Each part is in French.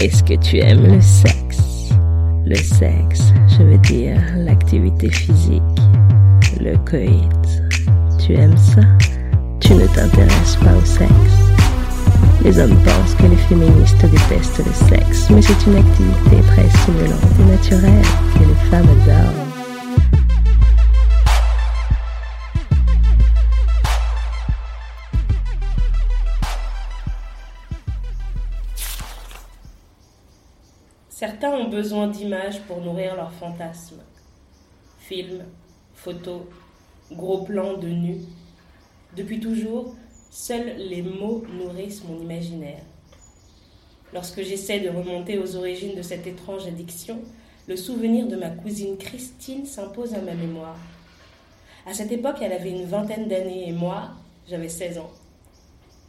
Est-ce que tu aimes le sexe? Le sexe, je veux dire l'activité physique, le coït. Tu aimes ça? Tu ne t'intéresses pas au sexe? Les hommes pensent que les féministes détestent le sexe, mais c'est une activité très stimulante et naturelle que les femmes adorent. Besoin d'images pour nourrir leurs fantasmes. Films, photos, gros plans de nus. Depuis toujours, seuls les mots nourrissent mon imaginaire. Lorsque j'essaie de remonter aux origines de cette étrange addiction, le souvenir de ma cousine Christine s'impose à ma mémoire. À cette époque, elle avait une vingtaine d'années et moi, j'avais 16 ans.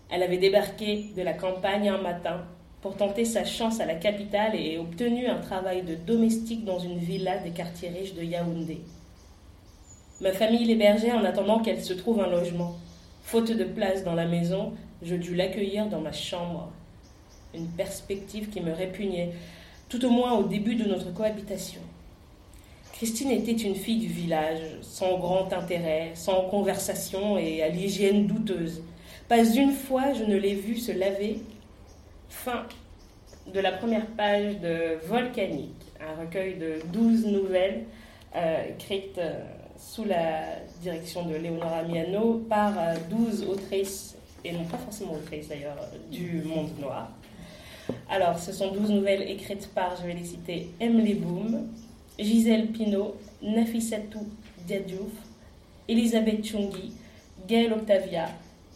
Elle avait débarqué de la campagne un matin pour tenter sa chance à la capitale et obtenu un travail de domestique dans une villa des quartiers riches de Yaoundé. Ma famille l'hébergeait en attendant qu'elle se trouve un logement. Faute de place dans la maison, je dus l'accueillir dans ma chambre. Une perspective qui me répugnait, tout au moins au début de notre cohabitation. Christine était une fille du village, sans grand intérêt, sans conversation et à l'hygiène douteuse. Pas une fois je ne l'ai vue se laver Fin de la première page de Volcanique, un recueil de 12 nouvelles euh, écrites euh, sous la direction de Leonora Miano par 12 euh, autrices, et non pas forcément autrices d'ailleurs, du monde noir. Alors, ce sont 12 nouvelles écrites par, je vais les citer, Emily Boom, Gisèle Pinault, Nafissatou Diadiouf, Elisabeth Chungi, Gaëlle Octavia,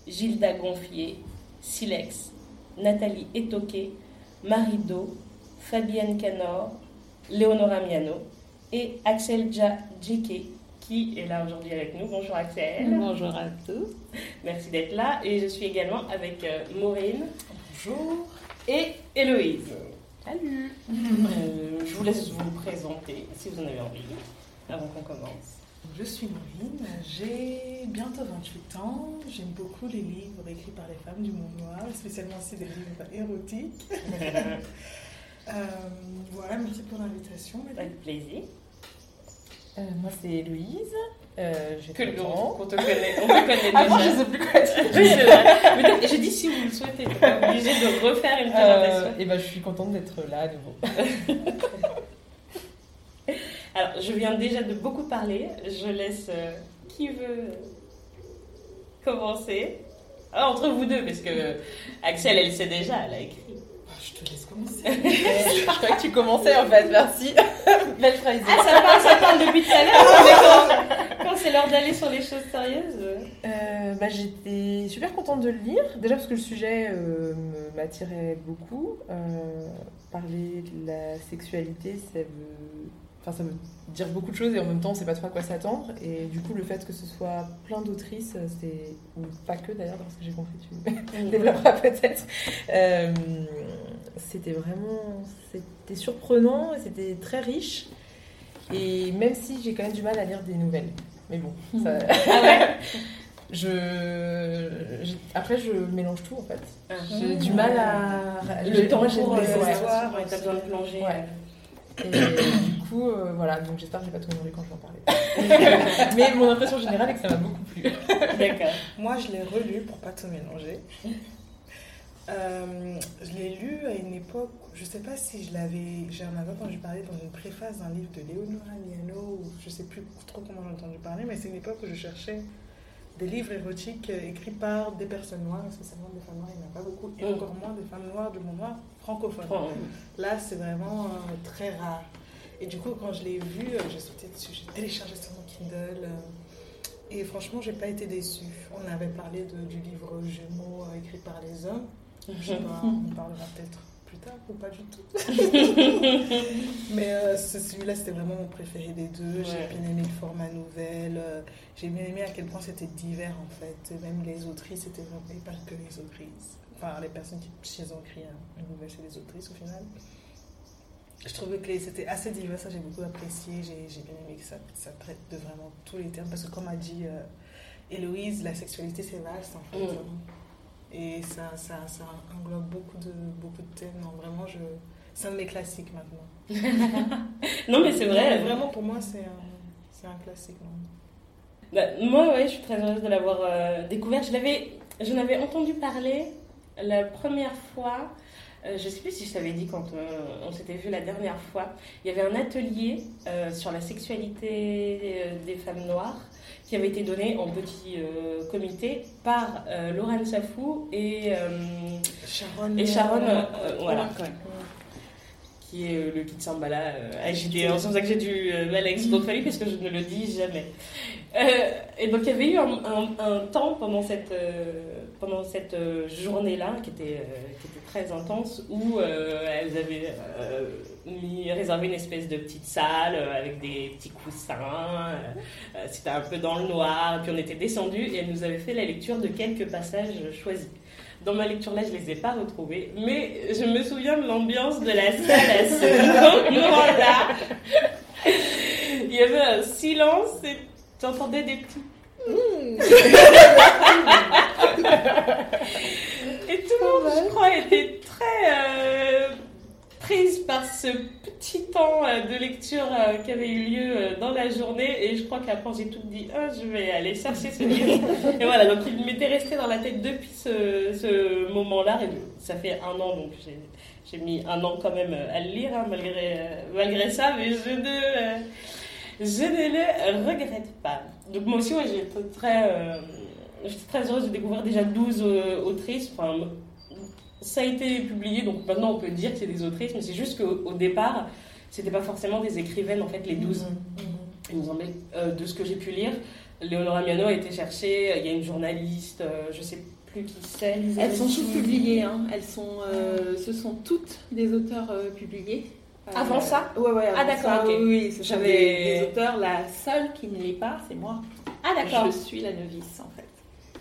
Gilda Gonfier, Silex, Nathalie Etoquet, Marie Do, Fabienne Canor, Léonora Miano et Axel Djike qui est là aujourd'hui avec nous. Bonjour Axel. Bonjour à tous. Merci d'être là. Et je suis également avec euh, Maureen. Bonjour. Et Héloïse. Salut. Euh, je vous laisse vous présenter si vous en avez envie avant qu'on commence. Je suis Maureen, j'ai bientôt 28 ans. J'aime beaucoup les livres écrits par les femmes du monde noir, spécialement si des livres érotiques. euh, voilà, merci pour l'invitation. Avec plaisir. Euh, moi, c'est Héloïse. Euh, que le ans. On te connaît, on te connaît déjà. Avant, je sais plus quoi dire. Oui. Mais j'ai dit si vous le souhaitez, pas obligé de refaire une présentation. et ben, je suis contente d'être là à nouveau. Je viens déjà de beaucoup parler. Je laisse euh, qui veut commencer? Ah, entre vous deux, parce que Axel, elle sait déjà, elle a écrit. Oh, je te laisse commencer. je crois que tu commençais en fait, merci. Belle phrase. Ah, ça parle, ça parle depuis tout à l'heure. quand, quand c'est l'heure d'aller sur les choses sérieuses. Euh, bah, J'étais super contente de le lire. Déjà parce que le sujet euh, m'attirait beaucoup. Euh, parler de la sexualité, ça veut Enfin, ça veut dire beaucoup de choses et en même temps, on ne sait pas trop à quoi s'attendre. Et du coup, le fait que ce soit plein d'autrices, c'est ou pas que d'ailleurs, parce que j'ai compris, tu développeras peut-être. Euh, c'était vraiment, c'était surprenant, c'était très riche. Et même si j'ai quand même du mal à lire des nouvelles, mais bon, ça... ah je, après je mélange tout en fait. Ah. J'ai du mal à le, temps histoires, t'as besoin de plonger. Ouais. Et du coup, euh, voilà, donc j'espère que j'ai pas tout mélangé quand je vais en parler. Mais mon impression générale est que ça m'a beaucoup plu. D'accord. Moi, je l'ai relu pour pas tout mélanger. Euh, je l'ai lu à une époque, je sais pas si je l'avais, j'en avais entendu parler dans une préface d'un livre de Léonora Miano, ou je sais plus trop comment j'ai entendu parler, mais c'est une époque où je cherchais des livres érotiques euh, écrits par des personnes noires, spécialement des femmes noires, il n'y en a pas beaucoup, et mm. encore moins des femmes noires du monde noir francophone. Là, c'est vraiment euh, très rare. Et du coup, quand je l'ai vu, euh, j'ai sauté dessus, j'ai téléchargé sur mon Kindle. et franchement, j'ai pas été déçue. On avait parlé de, du livre Jumeaux écrit par les hommes. Je sais pas, on parlera peut-être ou pas du tout. Mais euh, celui-là, c'était vraiment mon préféré des deux. J'ai bien aimé le format nouvelle. Euh, j'ai bien aimé à quel point c'était divers en fait. Même les autrices, c'était vraiment pas que les autrices. Enfin, les personnes qui, ont écrit une nouvelle, c'est les autrices au final. Je trouvais que c'était assez divers, ça j'ai beaucoup apprécié. J'ai bien aimé que ça, ça, traite de vraiment tous les termes. Parce que comme a dit euh, Héloïse, la sexualité c'est vaste en fait. Mm. Et ça, ça, ça, englobe beaucoup de, beaucoup de thèmes. Non, vraiment, je, c'est un de mes classiques maintenant. non, mais c'est vrai. Vraiment, pour moi, c'est un, c'est un classique. Bah, moi, ouais, je suis très heureuse de l'avoir euh, découvert. Je l'avais, j'en avais entendu parler la première fois. euh, je sais plus si je t'avais dit quand euh, on s'était vu la dernière fois. Il y avait un atelier euh, sur la sexualité des femmes noires qui avait été donné en petit euh, comité par euh, Laurent Safou et, euh, Sharon. et Sharon, euh, voilà, qui est le Kid Sambala euh, agité. C'est pour ça que j'ai dû euh, Alex Gonfali parce que je ne le dis jamais. Et donc il y avait eu un, un- un temps pendant cette, pendant cette euh, journée-là qui était, euh, qui était très intense où euh, elles avaient mis, réservé une espèce de petite salle avec des petits coussins. C'était un peu dans le noir. Puis on était descendus et elles nous avaient fait la lecture de quelques passages choisis. Dans ma lecture là, je les ai pas retrouvés, mais je me souviens de l'ambiance de la salle à ce moment-là. Il y avait un silence et tu entendais des petits. Et tout le monde, je crois, était très euh, prise par ce petit temps euh, de lecture euh, qui avait eu lieu euh, dans la journée. Et je crois qu'après, j'ai tout dit Ah, je vais aller chercher ce livre. et voilà, donc il m'était resté dans la tête depuis ce, ce moment-là. Et ça fait un an, donc j'ai. J'ai mis un an quand même à le lire, hein, malgré, euh, malgré ça, mais je ne, euh, je ne le regrette pas. Donc moi aussi, ouais, j'étais très, euh, très heureuse de découvrir déjà 12 euh, autrices. Enfin, ça a été publié, donc maintenant on peut dire que c'est des autrices, mais c'est juste qu'au au départ, c'était pas forcément des écrivaines, en fait, les 12. Il me semblait, euh, de ce que j'ai pu lire, Léonora Miano a été cherchée, il y a une journaliste, euh, je sais plus qui c'est. Elles sont toutes publiées, hein. Elles sont, ce sont toutes des auteurs publiés. Euh, Avant ça? Ouais, ouais. Ah, avant d'accord, ça, ok. Oui, oui, J'avais- des, des auteurs. La seule qui ne l'est pas, c'est moi. Ah d'accord, Je suis la novice, en fait.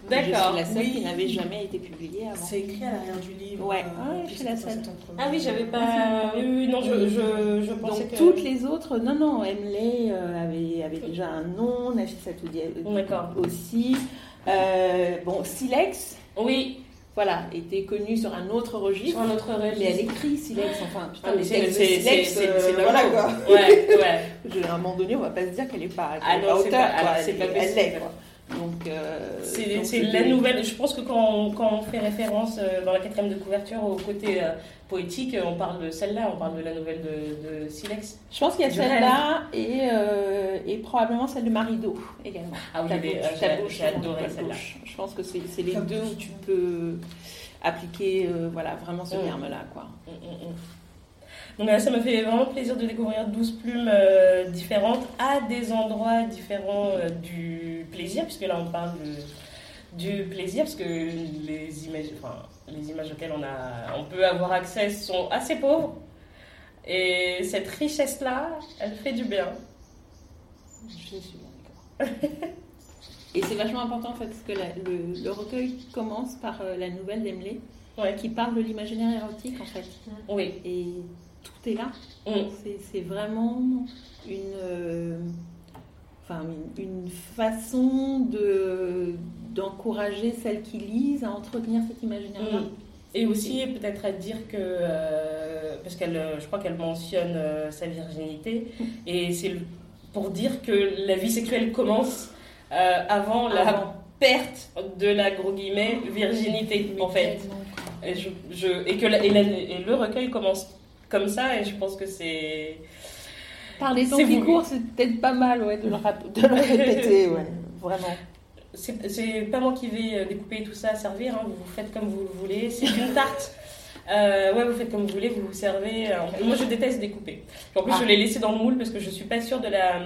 d'accord. Je suis la seule Oui. qui n'avait jamais été publiée avant. C'est écrit à l'arrière du livre. Ouais. euh, puis je suis la seule. Ah oui, j'avais pas. Oui, oui, non, je, je, je pensais Donc que. toutes les autres, non, non, Emily euh, avait, avait déjà un nom, Nafisa Toudi D'accord. aussi. Euh, bon, Silex, Oui, voilà, était connue sur un autre registre. sur un autre registre. Mais elle écrit Silex, enfin, putain, Ah, les textes de Silex, c'est- euh, voilà quoi. Ouais, ouais. Je- à un moment donné, on va pas se dire qu'elle est pas, Ah qu'elle est non, pas c'est pas- alors, c'est Elle- pas elle l'est, quoi. Donc, euh, C'est la nouvelle. Je pense que quand on, quand on fait référence euh, dans la quatrième de couverture au côté euh, poétique, on parle de celle-là, on parle de la nouvelle de, de Silex. Je pense qu'il y a celle-là et, euh, et probablement celle de Marido également. Ah oui, j'ai- euh, ta j'ai- adoré celle-là. Je pense que c'est c'est les deux où tu peux appliquer euh, voilà, vraiment ce Mm. terme-là. quoi. Mm, mm. Donc là, ça me fait vraiment plaisir de découvrir 12 plumes euh, différentes à des endroits différents euh, du plaisir, puisque là on parle de- du plaisir, parce que les images, enfin, les images auxquelles on, a, on peut avoir accès sont assez pauvres. Et cette richesse-là, elle fait du bien. Je suis bien d'accord. Et c'est vachement important en fait, parce que la- le, le recueil commence par euh, la nouvelle d'Emily, Ouais. qui parle de l'imaginaire érotique en fait. Oui. Et tout est là. Mm. C'est- vraiment une, euh, enfin, une, une façon de d'encourager celles qui lisent à entretenir cet imaginaire-là. Mm. Et aussi peut-être à dire que, euh, parce qu'elle, euh, je crois qu'elle mentionne euh, sa virginité, et c'est pour dire que la vie sexuelle commence euh, avant la Avant. perte de la gros guillemets virginité en fait. Et, je, je- et que la- et, la- et le recueil commence comme ça, et je pense que c'est Par les temps qui courent, c'est peut-être pas mal ouais, de, le de le répéter, ouais, vraiment. C'est pas moi qui vais euh, découper tout ça à servir, hein, vous vous faites comme vous le voulez. C'est une tarte. Euh, ouais, vous faites comme vous voulez, vous vous servez. euh, moi, je déteste découper. En plus, Ah. je l'ai laissé dans le moule parce que je suis pas sûre de la,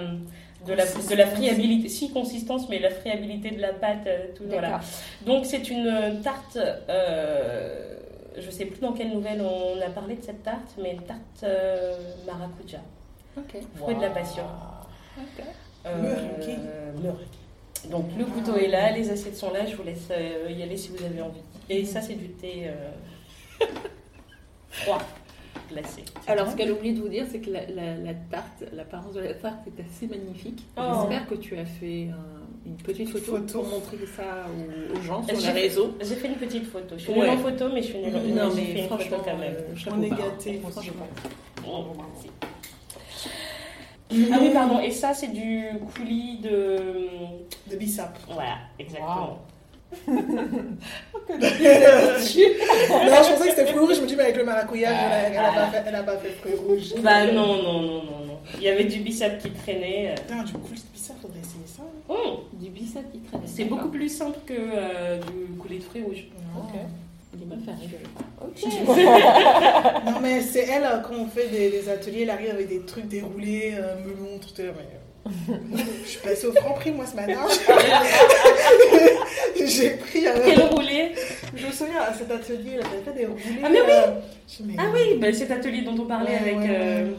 de la, de la friabilité. Si, consistance, mais la friabilité de la pâte. Tout, voilà. Donc, c'est une tarte. Euh, je sais plus dans quelle nouvelle on a parlé de cette tarte, mais une tarte euh, maracuja. Ok. Fruit de la passion. ok. Euh. Donc le couteau est là, les assiettes sont là, je vous laisse euh, y aller si vous avez envie. Et ça c'est du thé euh, froid, glacé. Alors, ce qu'elle oublie de vous dire, c'est que la, la- la tarte, l'apparence de la tarte est assez magnifique. Oh. J'espère que tu as fait un, une petite photo, Photo. pour montrer ça aux, aux gens sur J'ai- les réseaux. J'ai fait une petite photo. Je suis Ouais. nulle en photo, mais je suis nulle en Non, mais fait une photo franchement, quand même. euh, On est gâtés, franchement. Oh, merci. Ah oui, pardon. Et ça, c'est du coulis de. De Bissap. Voilà, exactement. non, je pensais que c'était fruit rouge. Je me dis, mais avec le maracuja, elle n'a pas, fait- elle a pas fait fruit rouge. Bah non, non, non, non, non. Il y avait du bissap qui traînait. Putain, du coulis de Bissap, faudrait essayer ça. Hum, Du bissap qui traîne. c'est beaucoup plus simple que euh, du coulis de fruits rouges. Ok. Les meufs arrivent. Ok. Non, mais c'est elle, euh, quand on fait des, des ateliers, elle arrive avec des trucs déroulés, euh, melon, tout ça. Mais... euh, Je suis passée au franc prix, moi, ce matin. J'ai pris. euh, Quel roulé Je me souviens, à cet atelier, elle avait fait des roulés. Ah, mais oui. euh, Ah oui, bah, cet atelier dont on parlait Ouais, avec. ouais, euh, ouais.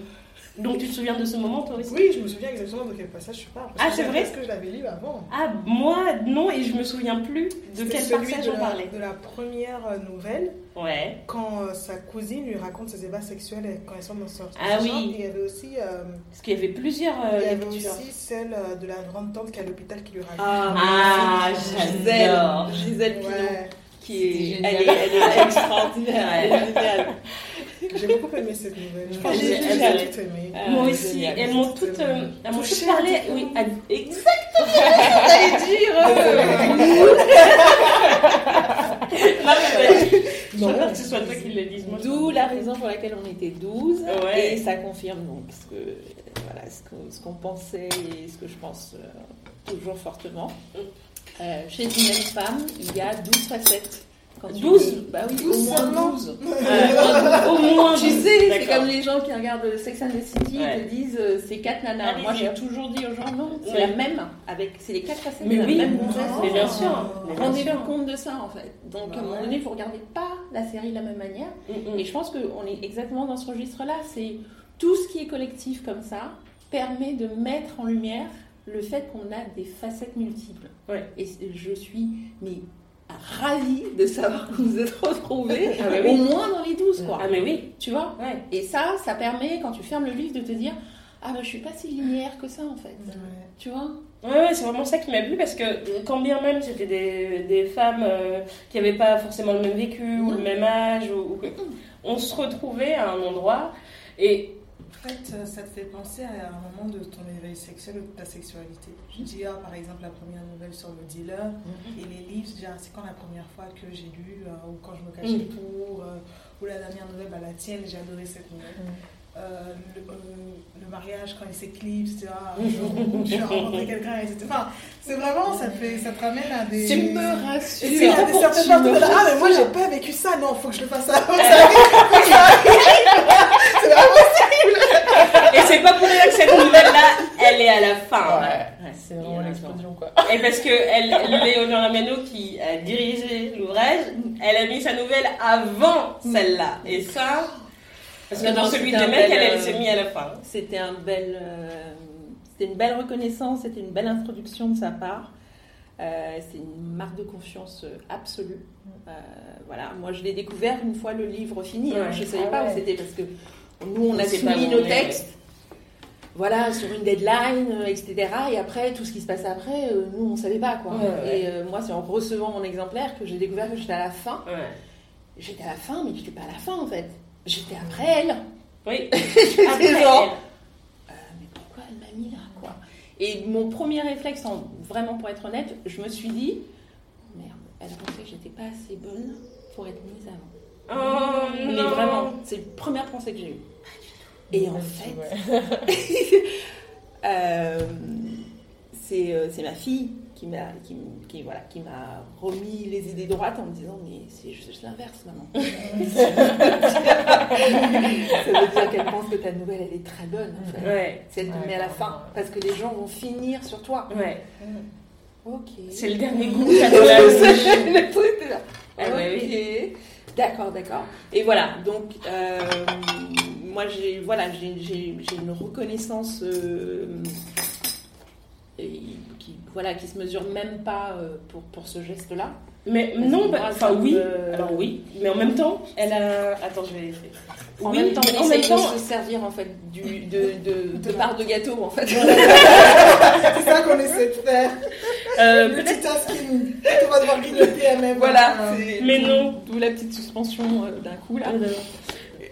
Donc tu te souviens de ce moment toi aussi Oui, je me souviens exactement de quel passage je parle. Ah, c'est vrai Est-ce que je l'avais lu avant Ah, moi, non, et je me souviens plus de quel celui passage de on la, parlait. de la première euh, nouvelle, Ouais. quand euh, sa cousine lui raconte ses ébats sexuels et quand ils sont dans ce Ah ce oui. genre. Et il y avait aussi, euh, Parce qu'il y avait plusieurs euh, il y avait lectures. aussi celle euh, de la grande tante qui est à l'hôpital qui lui raconte. Ah, Ah, Gisèle. Gisèle Pinot, Ouais, qui est, C'était elle est, elle est extraordinaire, elle est géniale. j'ai beaucoup aimé cette nouvelle. Je pense que tout aimé. Moi aussi, génial. elles m'ont toutes, euh, elles m'ont toutes parlé. Oui, à- exactement. J'allais dire. Non, mais Je Non, préfère que ce soit toi qui le dise. D'où la raison pour laquelle on était 12. Ouais. Et ça confirme donc ce que voilà, ce qu'on ce qu'on pensait et ce que je pense euh, toujours fortement. Euh, chez une même femme, il y a 12 facettes. Quand tu 12? dis- Bah oui, 12 au moins seulement 12. Euh, au moins, Tu sais, c'est comme les gens qui regardent Sex and the City Ouais. et te disent euh, c'est quatre nanas. Allez-y. Moi j'ai toujours dit aux gens non, c'est Ouais. la même. avec C'est les quatre facettes Mais de oui, la même gonzesse. Mais bien sûr. Rendez-vous compte de ça en fait. Donc à un moment donné, vous regardez pas la série de la même manière. Mm, mm. Et je pense qu'on est exactement dans ce registre-là. C'est tout ce qui est collectif comme ça permet de mettre en lumière le fait qu'on a des facettes multiples. Ouais. Et je suis mais ravie de savoir que vous êtes retrouvés Ah, oui. au moins dans les 12 quoi. Ah, mais oui. Tu vois? Ouais. Et ça, ça permet quand tu fermes le livre de te dire ah bah je suis pas si linéaire que ça en fait. Tu vois? Ouais, ouais, c'est vraiment ça qui m'a plu parce que euh, quand bien même c'était des, des femmes euh, qui n'avaient pas forcément le même vécu ou le même âge, ou, ou on se retrouvait à un endroit et fait, euh, ça te fait penser à un moment de ton éveil sexuel ou de ta sexualité. Je dis, ah, par exemple, la première nouvelle sur le dealer et les livres, déjà, c'est quand la première fois que j'ai lu euh, ou quand je me cachais Mm. pour, euh, ou la dernière nouvelle, bah, la tienne, j'ai adoré cette nouvelle. Euh, le, euh, le mariage, quand il s'éclipse, tu vois, un jour où tu as rencontré quelqu'un, etc. Enfin, c'est vraiment, ça te, fait, ça te ramène à des. Tu me rassures. c'est à des certaines Tu parties de Ah, mais moi, j'ai pas vécu ça. Non, faut que je le fasse avant. C'est vraiment Et c'est pas pour rien que cette nouvelle-là, elle est à la fin. Ouais, c'est Il y vraiment l'explosion quoi. Et parce que elle, Léonore Ameno, qui a dirigé l'ouvrage, elle a mis sa nouvelle avant celle-là. Et ça, parce que dans non, celui c'était de mec, bel, elle, elle euh, s'est mise à la fin. C'était un bel, euh, c'était une belle reconnaissance, c'était une belle introduction de sa part. Euh, c'est une marque de confiance euh, absolue. Euh, voilà, moi je l'ai découvert une fois le livre fini. hein. Je ne savais Ah pas ouais. où c'était parce que nous on a soumis nos textes. Voilà, sur une deadline, euh, etc. Et après, tout ce qui se passe après, euh, nous, on ne savait pas. Quoi. Ouais. Et euh, moi, c'est en recevant mon exemplaire que j'ai découvert que j'étais à la fin. Ouais. J'étais à la fin, mais j'étais pas à la fin, en fait. J'étais après elle. Oui. J'étais Après, genre, Euh, mais pourquoi elle m'a mis là quoi? Et mon premier réflexe, en- vraiment pour être honnête, je me suis dit merde, elle pensait que j'étais pas assez bonne pour être mise avant. Oh, Mais non. vraiment, c'est la première pensée que j'ai eue. Et en fait, euh, c'est euh, c'est ma fille qui m'a qui, voilà, qui m'a remis les idées droites en me disant mais c'est juste l'inverse maman. Ça veut dire qu'elle pense que ta nouvelle elle est très bonne en fait. Ouais. C'est elle te Ouais, met à la fin parce que les gens vont finir sur toi. Ouais. Ok. C'est le dernier goût. Le truc, là. Ah ouais, ok. D'accord, d'accord. Et voilà. Donc euh, moi j'ai voilà j'ai j'ai- j'ai une reconnaissance euh, et qui voilà qui se mesure même pas euh, pour pour ce geste là. Mais Parce non, bah, enfin oui. me- Alors oui. Mais en même temps, elle a. Attends, je vais. En oui, même temps, on en essaye temps. de se servir en fait du, de, de, de part de gâteau en fait. C'est ça qu'on essaie de faire. Euh, Le peut-être- multitasking. On va devoir grignoter à même. Voilà, Euh, c'est- Mais non. D'où la petite suspension euh, d'un coup là.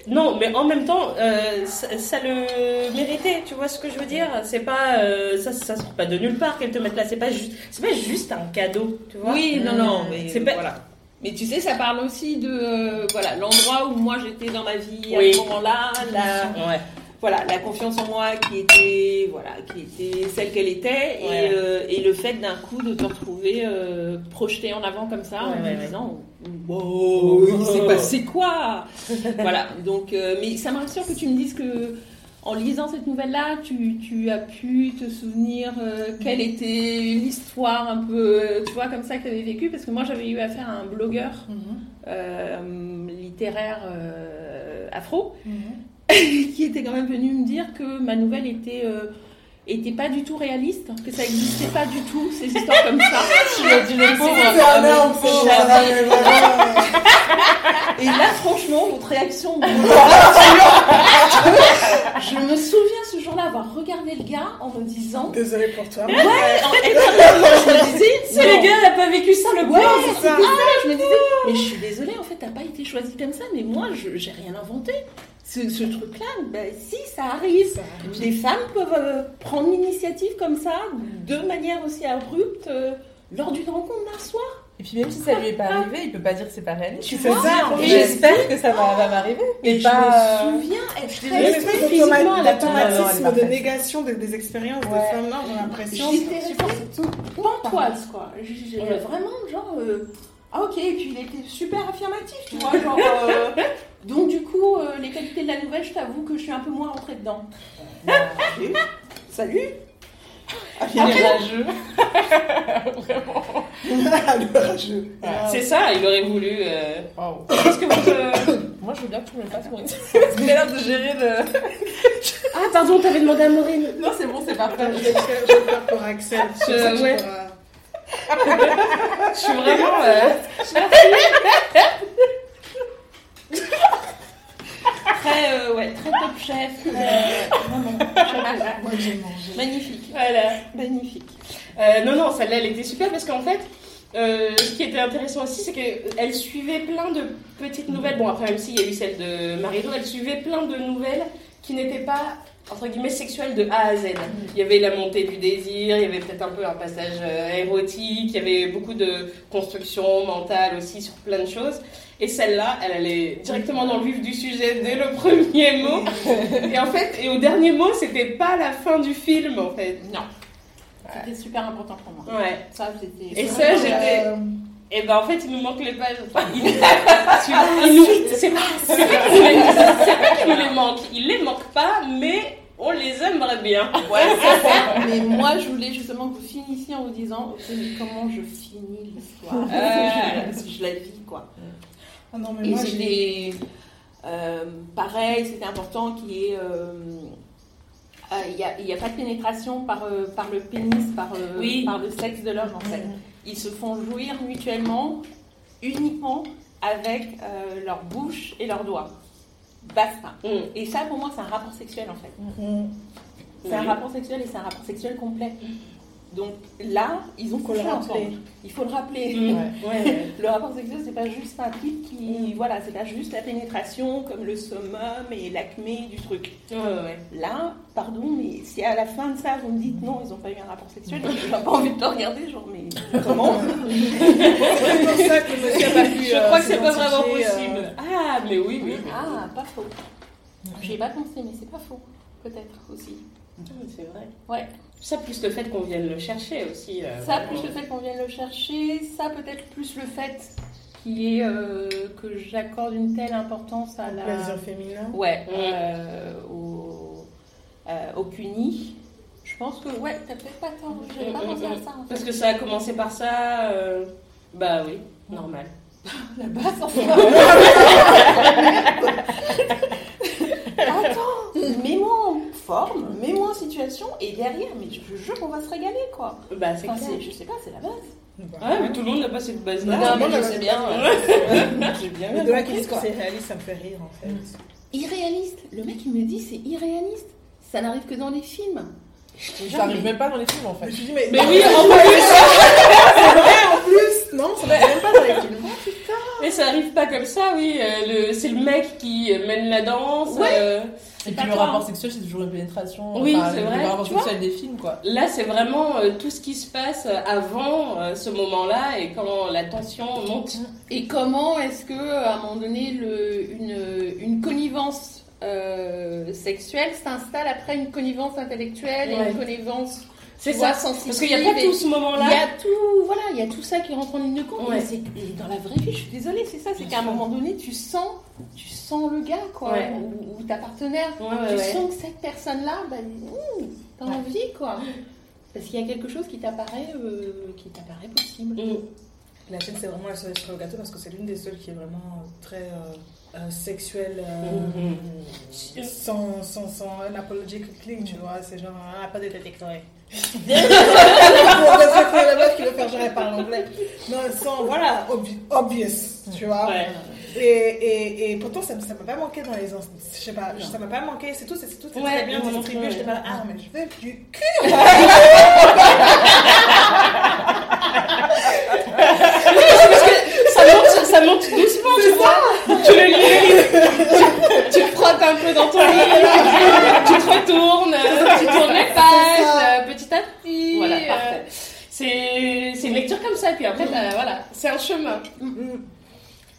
Non, mais en même temps, euh, ça, ça le méritait, tu vois ce que je veux dire? C'est pas, euh, ça, ça sort pas de nulle part qu'elle te mette là. C'est pas juste, c'est pas juste un cadeau, tu vois? Oui, non, non, mais C'est pas- voilà. Mais tu sais, ça parle aussi de euh, voilà l'endroit où moi j'étais dans ma vie à Oui. ce moment-là, la, Ouais. Voilà la confiance en moi qui était voilà qui était celle qu'elle était Ouais. et, euh, et le fait d'un coup de te retrouver euh, projeté en avant comme ça en Ouais, ouais, ouais. disant wow il s'est passé quoi? Voilà donc euh, mais ça me rassure que tu me dises que en lisant cette nouvelle-là, tu, tu as pu te souvenir euh, quelle était l'histoire un peu, tu vois, comme ça que tu avais vécu, parce que moi j'avais eu affaire à un blogueur mhm, euh, littéraire euh, afro, mhm. qui était quand même venu me dire que ma nouvelle était, euh, était pas du tout réaliste, que ça existait pas du tout, ces histoires comme ça. Le pauvre. Et là, franchement, votre réaction, je me souviens ce jour-là avoir regardé le gars en me disant, Désolée pour toi. ouais, en je me disais, C'est non. le gars, elle a pas vécu ça, le c'était ça. Je me disais, mais je suis désolée, en fait, t'as pas été choisie comme ça, mais moi, je j'ai rien inventé. Ce, ce truc-là, ben, si, ça arrive. Ça Les femmes peuvent euh, prendre l'initiative comme ça, de manière aussi abrupte, euh, lors d'une rencontre d'un soir. Et puis même si ça lui est pas arrivé, il peut pas dire que c'est pas réaliste. Tu vois ça, Et j'espère que ça va, va m'arriver. Et Mais je pas. me souviens être très physiquement à d'automa- la de négation des, des expériences Ouais. de femmes-là, j'ai l'impression. J'étais pantoise, quoi. J'ai- j'ai Ouais. Vraiment, genre. euh, Ah, ok, et puis il était super affirmatif, tu vois. Genre, euh, Donc, du coup, euh, les qualités de la nouvelle, je t'avoue que je suis un peu moins rentrée dedans. Ok. Salut Il est rageux. le rageux. C'est ça, il aurait voulu. euh. Qu'est-ce que vous. euh, Moi, je veux bien que tu me le fasses, Maureen. Parce que j'ai l'air de gérer le. Ah, pardon, t'avais demandé à Maureen. Non, c'est bon, c'est parfait. Le faire pour Axel. Je- ouais. pourras- Je suis vraiment. euh, Très, euh, ouais, très top chef. Moi, j'ai mangé. Magnifique. Voilà. Magnifique. Euh, non, non, celle-là, elle était super parce qu'en fait, euh, ce qui était intéressant aussi, c'est qu'elle suivait plein de petites nouvelles. Bon, après, même s'il y a eu celle de Marido, elle suivait plein de nouvelles qui n'étaient pas, entre guillemets, sexuelles de A à Z. Il y avait la montée du désir, il y avait peut-être un peu un passage euh, érotique, il y avait beaucoup de construction mentale aussi sur plein de choses. Et celle-là, elle allait directement dans le vif du sujet dès le premier mot. Et en fait, et au dernier mot, c'était pas la fin du film, en fait. Non. C'était super important pour moi. Ouais. Ça, c'était. Et ça, j'étais. Et ben en fait, il nous manque les pages. Enfin, il... C'est pas, c'est pas qu'il nous les... manque. Il les manque pas, mais on les aimerait bien. Ouais, c'est ça. Mais moi, je voulais justement que vous finissiez en vous disant comment je finis l'histoire? Euh. Parce que je la vis, quoi. Ah non, mais Et moi, j'ai. c'était euh, pareil, c'était important qu'il y ait. euh, euh, Il n'y a, il y a pas de pénétration par, euh, par le pénis, par, euh, Oui. par le sexe de l'homme en fait. Ils se font jouir mutuellement uniquement avec euh, leur bouche et leurs doigts. Basta. Mm. Et ça pour moi c'est un rapport sexuel en fait. Mm. C'est un rapport sexuel et c'est un rapport sexuel complet. Donc là, ils ont Faut le couché rappeler. ensemble. Il faut le rappeler. Mm. Ouais, ouais. Le rapport sexuel, c'est pas juste un type qui. Voilà, c'est pas juste la pénétration comme le summum et l'acmé du truc. Ouais, ouais. Là, pardon, mais si à la fin de ça vous me dites non, ils ont pas eu un rapport sexuel, j'ai pas envie de le regarder, genre, mais comment C'est pour ça que monsieur pas pu. Je euh, crois que c'est pas vraiment euh, possible. Ah, mais oui, oui. Ah, pas faux. J'y ai pas pensé, mais c'est pas faux. Peut-être aussi. C'est vrai. Ouais. Ça, plus le fait qu'on vienne le chercher aussi. euh, Ça, vraiment. plus le fait qu'on vienne le chercher, ça peut-être plus le fait qu'il y ait, euh, que j'accorde une telle importance à la. Plaisir féminin. Ouais, Mm. euh, au, euh, au CUNY. Je pense que, ouais, t'as peut-être pas tort, j'avais pas Mm, mm, pensé à ça en fait. Parce que ça a commencé par ça. euh, Bah oui, normal. La base en fait. Attends, mets-moi en forme, mets-moi en situation, et derrière, mais je te jure qu'on va se régaler quoi. Bah c'est Enfin, c'est- je sais pas, c'est la base. Ouais, mais tout le monde n'a pas cette base-là. Non, mais je je sais bien. J'ai bien Mais de là c'est réaliste, ça me fait rire en fait. Irréaliste. Le mec il me dit c'est irréaliste. Ça n'arrive que dans les films. Ça arrive même pas dans les films en fait. Je me suis dit, mais. Mais oui, en plus Non, ça n'arrive même pas dans les films. Mais ça arrive pas comme ça, oui. euh, le- c'est le mec qui mène la danse. Ouais. euh, Et pas puis le toi. rapport sexuel, c'est toujours une pénétration. Oui, enfin, c'est vrai, Le rapport tu vois. sexuel des films, quoi. Là, c'est vraiment euh, tout ce qui se passe avant euh, ce moment-là et quand la tension monte. Et comment est-ce que, à un moment donné, le, une, une connivence euh, sexuelle s'installe après une connivence intellectuelle et une connivence C'est ça. Parce qu'il n'y a pas tout ce Il y moment-là. a tout, voilà, il y a tout ça qui rentre en ligne de compte. Ouais. Mais c'est- et dans la vraie vie, je suis désolée, c'est ça, c'est qu'à un moment donné, tu sens, tu sens le gars, quoi, Ouais. ou, ou ta partenaire. Ouais, ouais, tu ouais. sens que cette personne-là, bah, ouh, t'as Ouais. envie, quoi. Parce qu'il y a quelque chose qui t'apparaît, euh, qui t'apparaît possible. Mm. La chaîne, c'est vraiment la cerise sur le gâteau parce que c'est l'une des seules qui est vraiment euh, très euh, euh, sexuelle, euh, Mhm. sans, sans, sans clean, tu vois. C'est genre, ah, pas de détectoré. Pour la meuf qui veut faire genre, elle parle anglais. Non, sans, voilà, obvi- obvious, tu vois. Ouais. Et, et, et pourtant, ça ne m'a pas manqué dans les. ans- Je sais pas, ça m'a pas manqué, c'est tout, c'est tout, c'est Ouais, très bien non distribué. J'étais pas ah, mais je veux du cul. Ça monte, ça monte doucement, tu vois. Tu le lis, tu, tu frottes un peu dans ton livre, tu te retournes, tu tournes les pages, euh, petit à petit. Voilà, euh, parfait. C'est une lecture comme ça, puis après, t'as- voilà, c'est un chemin.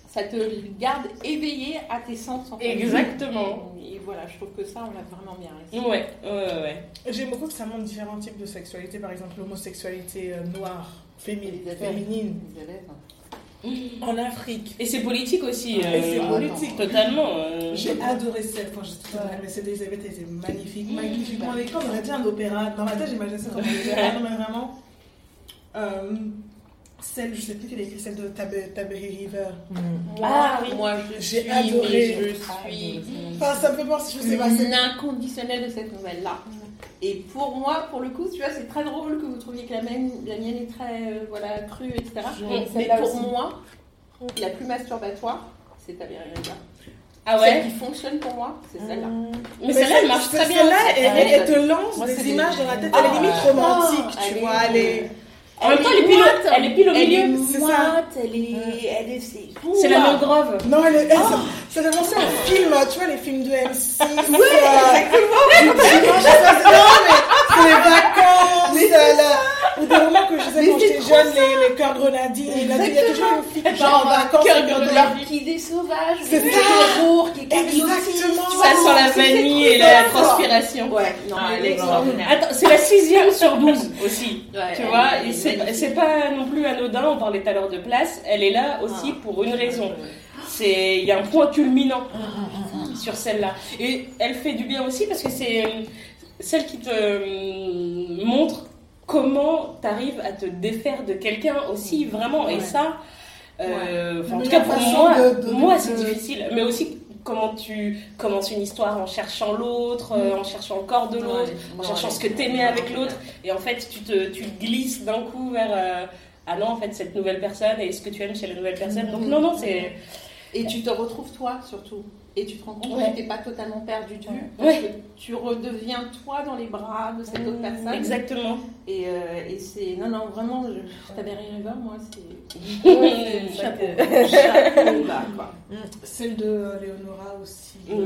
Ça te garde éveillé à tes sens. En fait. Exactement. Et voilà, je trouve que ça, on l'a vraiment bien réussi. Ouais, ouais, ouais. J'aime beaucoup que ça montre différents types de sexualité, par exemple l'homosexualité euh, noire, féminine, féminine, en Afrique. Et c'est politique aussi. Et c'est euh, politique. Totalement. euh. J'ai adoré cette quand j'étais jeune, mais c'est des événements, c'était magnifique, magnifiquement écrit. On aurait dit un opéra. Dans ma tête, j'imaginais ça comme un opéra. Non, mais vraiment. Euh, celle, je sais plus quelle est écrite, celle de Tabe- Taberi River. Moi, Ah, oui. moi, je J'ai adoré. je suis Enfin, ça me fait penser, je sais pas, c'est. une inconditionnelle de cette nouvelle-là. Et pour moi, pour le coup, tu vois, c'est très drôle que vous trouviez que la mienne, la mienne est très euh, voilà, crue, etc. Mais pour aussi. moi, la plus masturbatoire, c'est ta River. Ah Celle ouais qui fonctionne pour moi, c'est celle-là. Mais celle-là, elle marche très bien. Celle-là, elle, elle- elle te lance Moi, c'est des des- images dans la tête. Ah, Elle est limite romantique, elle tu vois. Elle est. En même temps, elle est pile au- elle est pile au Elle est milieu. Ça. moite, elle est, elle est, c'est C'est la mangrove. Non, elle est. elle- ça- fait penser aux films, tu vois, les films de M6. Oui, exactement. Non, mais c'est les vacances, là. Ou des moments que je faisais quand j'étais jeune, les, les cœurs grenadines. Il y a il y a toujours une fille qui part en vacances. cœur avec de un l'orchidée sauvage, C'est qui est lourd, qui est Exactement. Ça sent la vanille et la transpiration. Ouais, non, Ah, elle est est extraordinaire. Attends, c'est la sixième sur 12 aussi. Tu vois, est et c'est pas non plus anodin, on parlait tout à l'heure de place, elle est là aussi Ah. pour une raison. C'est Il y a un point culminant sur celle-là. Et elle fait du bien aussi parce que c'est euh, celle qui te euh, montre comment tu arrives à te défaire de quelqu'un aussi, vraiment. Et ça, euh, en tout cas pour moi, de- de- moi c'est difficile. Mais aussi comment tu commences une histoire en cherchant l'autre, euh, en cherchant le corps de l'autre, en cherchant ce que t'aimais avec l'autre. Et en fait, tu te tu glisses d'un coup vers euh, ah non, en fait, cette nouvelle personne et ce que tu aimes chez la nouvelle personne. Donc non, non, c'est Et tu te retrouves toi surtout? Et tu te rends compte Ouais. que tu n'es pas totalement perdu de vue. Ouais. Parce que tu redeviens toi dans les bras de cette autre personne. exactement. Et, euh, et c'est. Non, non, vraiment, je... Taberi River, moi, c'est. Chapeau. Chapeau bas, quoi. Celle de euh, Léonora aussi. Mm. euh,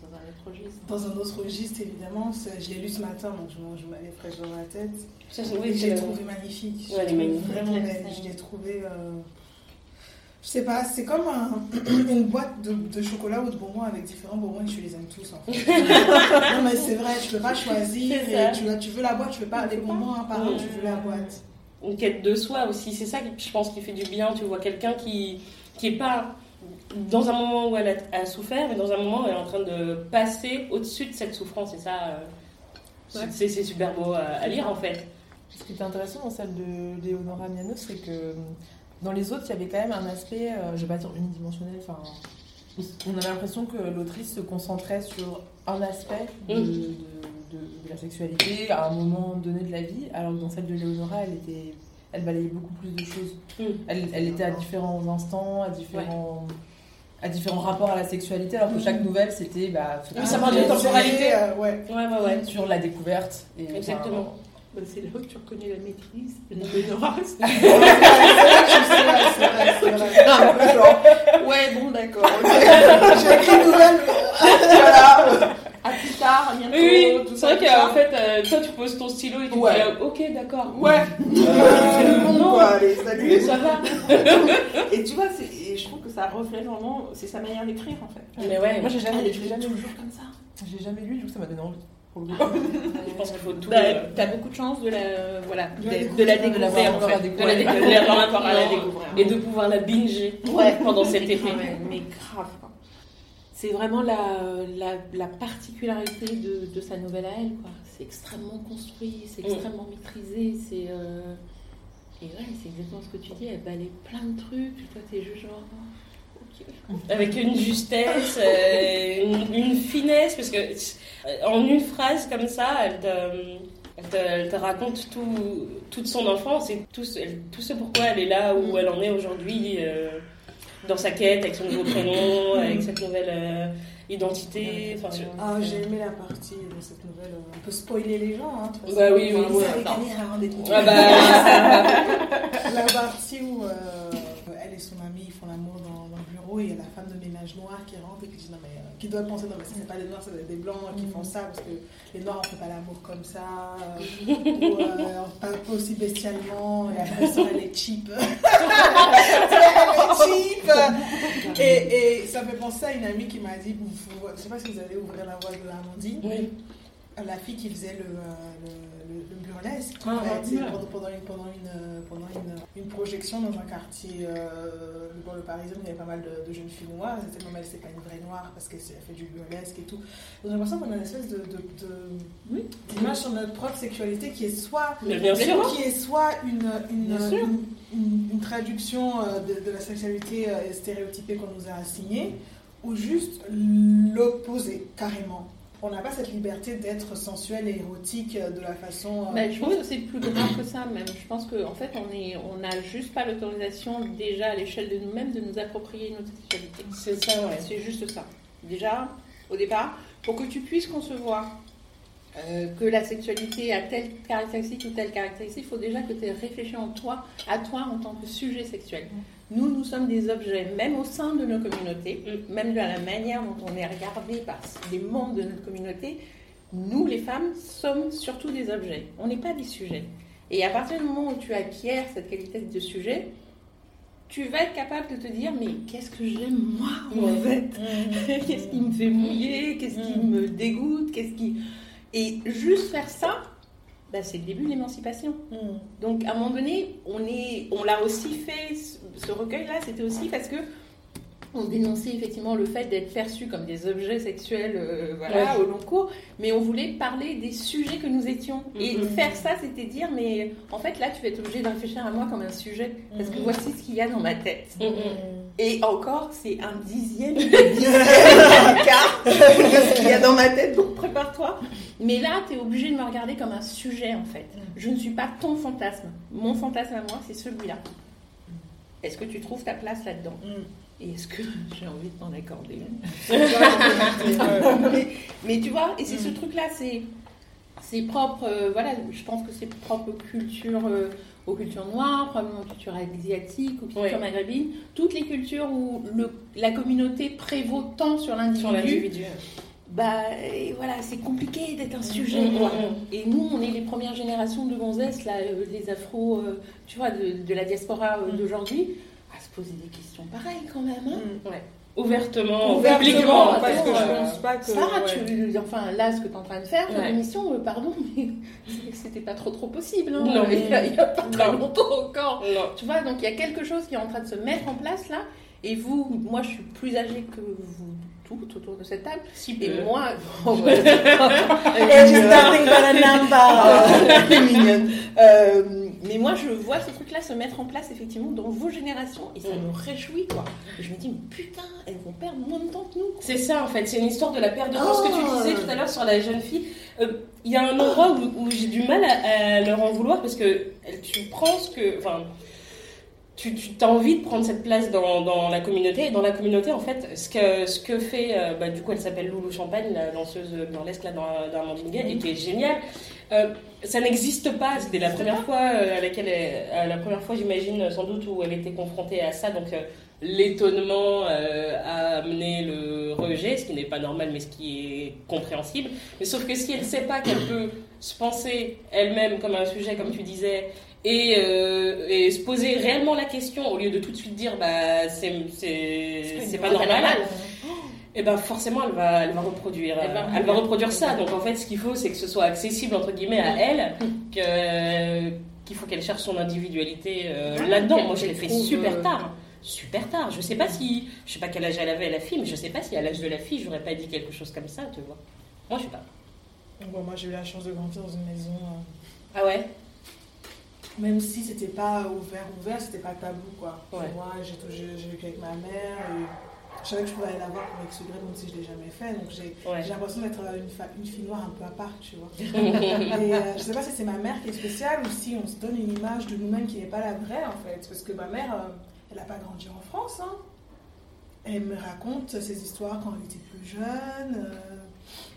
Dans un autre registre. Dans un autre registre, évidemment. Je l'ai lu ce matin, donc je, m'en- je m'avais fraîche dans la tête. Ça, oui, je l'ai c'est- trouvé magnifique. Ouais. Je l'ai trouvé. Euh, Je sais pas, c'est comme un- une boîte de, de chocolat ou de bonbons avec différents bonbons et tu les aimes tous en fait. non mais c'est vrai, tu peux pas choisir et tu, tu veux la boîte, tu veux pas les bonbons hein, par tu veux la boîte. une quête de soi aussi. C'est ça qui, je pense, qui fait du bien. Tu vois quelqu'un qui qui est pas dans un moment où elle a, a souffert, mais dans un moment où elle est en train de passer au-dessus de cette souffrance. Et ça, euh, c'est c'est super beau à, à lire en fait. Ce qui était intéressant dans celle de Léonora Miano, c'est que dans les autres, il y avait quand même un aspect, euh, je vais pas dire unidimensionnel, enfin, on avait l'impression que l'autrice se concentrait sur un aspect de, Mm. de- de- de la sexualité à un moment donné de la vie, alors que dans celle de Léonora, elle était, elle balayait beaucoup plus de choses. Mm. Elle, elle était à différents instants, à différents, à différents rapports à la sexualité, alors que chaque nouvelle, c'était bah, Oui, ça parle de sur- temporalité. euh, ouais. Ouais, ouais, ouais. sur la découverte. Et, Exactement. enfin, Bah, c'est là où tu reconnais la maîtrise de genre, ouais, bon, d'accord. J'ai écrit une nouvelle. voilà. À plus tard, à bientôt. Oui, c'est ça, vrai qu'en fait, euh, toi tu poses ton stylo et tu Ouais. dis euh, ok, d'accord. Ouais. Euh, C'est le bon, quoi. Allez, salut. Oui, ça va. Et tu vois, et je trouve que ça reflète vraiment, c'est sa manière d'écrire en fait. Mais ouais, Moi, j'ai jamais, Elle je l'ai écrit jamais lu. toujours comme ça. J'ai jamais lu, du coup, ça m'a donné envie. Pour le coup. je pense qu'il faut tout. Bah, euh, T'as beaucoup de chance de la, voilà, De la de, de la découvrir, de la en à fait. découvrir. de la découvrir dans encore à la Non. découvrir et de pouvoir la binger Ouais. pendant cet été. Ouais, mais grave. quoi. C'est vraiment la, la, la particularité de, de sa nouvelle à elle. quoi. C'est extrêmement construit, c'est Mm. extrêmement maîtrisé. C'est, euh, Et ouais, c'est exactement ce que tu dis. Elle balaye plein de trucs. Toi, t'es juste genre. Avec une justesse, euh, une, une finesse, parce que euh, en une phrase comme ça, elle te, elle raconte tout, toute son enfance et tout ce, elle- tout ce pourquoi elle est là où elle en est aujourd'hui, euh, dans sa quête, avec son nouveau prénom, avec cette nouvelle euh, identité. Enfin, je- Ah, j'ai aimé la partie de cette nouvelle. On peut spoiler les gens, hein. Bah oui, oui, Enfin, oui. Comptes. Ah bah, La partie où il y a la femme de ménage noire qui rentre et qui dit non mais euh, qui doit penser non mais ça, c'est pas des noirs c'est des blancs qui font ça parce que les noirs on fait pas l'amour comme ça euh, ou euh, pas, pas aussi bestialement et après ça elle est cheap. Elle est cheap. Et, et ça me fait penser à une amie qui m'a dit vous- vous- je sais pas si vous allez ouvrir la voie de Amandine oui. la fille qui faisait le, euh, le, le- le burlesque Ah, pendant, pendant une, pendant, une, pendant une, une projection dans un quartier euh, dans le Parisien où il y avait pas mal de, de jeunes filles noires elles étaient même elles c'était pas une vraie noire parce qu'elle fait du burlesque et tout donc j'ai l'impression qu'on a une espèce de, de, de- Oui. d'image sur notre propre sexualité qui est soit Mais bien sûr. qui est soit une traduction euh, de, de la sexualité euh, stéréotypée qu'on nous a assignée, ou juste l'opposé, carrément. On n'a pas cette liberté d'être sensuel et érotique euh, de la façon... euh, je pense que c'est plus grave que ça même. Je pense qu'en en fait, on est, on n'a juste pas l'autorisation déjà à l'échelle de nous-mêmes de nous approprier notre sexualité. C'est ça, ouais. C'est juste ça. Déjà, au départ, pour que tu puisses concevoir euh, que la sexualité a telle caractéristique ou telle caractéristique, il faut déjà que tu aies réfléchi en toi, à toi en tant que sujet sexuel. Nous, nous sommes des objets, même au sein de nos communautés, même de la manière dont on est regardé par les membres de notre communauté, nous, les femmes, sommes surtout des objets. On n'est pas des sujets. Et à partir du moment où tu acquiers cette qualité de sujet, tu vas être capable de te dire mais qu'est-ce que j'aime moi en fait Qu'est-ce qui me fait mouiller Qu'est-ce qui Mm. me dégoûte Qu'est-ce qui et juste faire ça, bah, c'est le début de l'émancipation. hmm. Donc à un moment donné, on est, on l'a aussi fait. Ce, ce recueil-là, c'était aussi parce que on dénonçait effectivement le fait d'être perçus comme des objets sexuels, euh, voilà, Ouais. au long cours, mais on voulait parler des sujets que nous étions. Et Mhm. faire ça, c'était dire, mais en fait là, tu vas être obligé de réfléchir à moi comme un sujet, parce que Mhm. voici ce qu'il y a dans ma tête. Mm, mm. Et encore, c'est un dixième, de dixième, de ce qu'il y a dans ma tête, donc prépare-toi. Mais là, tu es obligé de me regarder comme un sujet, en fait. Je ne suis pas ton fantasme. Mon fantasme à moi, c'est celui-là. Est-ce que tu trouves ta place là-dedans? Mm. Et est-ce que j'ai envie de t'en accorder une? Mais, mais tu vois, et c'est ce truc-là, c'est c'est propre, euh, voilà, je pense que c'est propre aux cultures, euh, aux cultures noires, probablement aux cultures asiatiques, aux cultures maghrébines, toutes les cultures où le, la communauté prévaut tant sur l'individu, bah et voilà, c'est compliqué d'être un sujet. Mm, quoi. mm, Et nous, on est les premières générations de gonzesses, là, euh, les afro, euh, tu vois, de, de la diaspora euh, Mm. d'aujourd'hui, à se poser des questions pareilles quand même. hein. Ouvertement, Ouvertement, publiquement. Parce que je pense pas que. Sarah, ouais. tu, enfin là, ce que tu es en train de faire, Ouais. émission, euh, pardon, mais c'était pas trop trop possible. hein. Non. il, a, il y a pas très Non. longtemps encore. Non. Tu vois, donc il y a quelque chose qui est en train de se mettre en place là. Et vous, moi, je suis plus âgée que vous toutes autour de cette table. Si Et peu. moi, oh, ouais. Euh, mais moi, je vois ce truc-là se mettre en place effectivement dans vos générations et ça Mm. me réjouit quoi. Et je me dis, mais putain, elles vont perdre moins de temps que nous. C'est ça en fait, c'est une histoire de la perte de temps. Ce que tu disais tout à l'heure sur la jeune fille, euh, il y a un endroit où, où j'ai du mal à, à leur en vouloir parce que tu prends ce que. Enfin, tu, tu as envie de prendre cette place dans, la communauté. Et dans la communauté, en fait, ce que, ce que fait. euh, bah, du coup, elle s'appelle Loulou Champagne, la danseuse burlesque là, dans, dans Amandine Gay, et qui est géniale. Euh, ça n'existe pas. C'était la première fois à laquelle, euh, la première fois, j'imagine, sans doute, où elle était confrontée à ça. Donc, l'étonnement a amené le rejet, ce qui n'est pas normal, mais ce qui est compréhensible. Mais sauf que si elle ne sait pas qu'elle peut se penser elle-même comme un sujet, comme tu disais, et, euh, et se poser réellement la question au lieu de tout de suite dire bah c'est c'est c'est pas normal. Et ben forcément elle va elle va reproduire Elle va euh, elle va reproduire ça. Donc en fait ce qu'il faut c'est que ce soit accessible entre guillemets à elle que qu'il faut qu'elle cherche son individualité euh, Ouais, là-dedans. Moi je l'ai fait super euh, tard. Super tard. Je sais pas si je sais pas quel âge elle avait la fille mais je sais pas si à l'âge de la fille j'aurais pas dit quelque chose comme ça, tu vois. Moi je sais pas. Bon, moi, j'ai eu la chance de grandir dans une maison. euh, Ah ouais? Même si c'était pas ouvert, ouvert, c'était pas tabou quoi. Ouais. Moi, j'ai vécu avec ma mère et je savais que je pouvais aller la voir pour m'excuser même si je l'ai jamais fait. Donc j'ai Ouais. l'impression d'être une, fille noire un peu à part, tu vois. et euh, je sais pas si c'est ma mère qui est spéciale ou si on se donne une image de nous-mêmes qui n'est pas la vraie en fait. Parce que ma mère, euh, elle n'a pas grandi en France. Hein. Elle me raconte ses histoires quand elle était plus jeune. euh,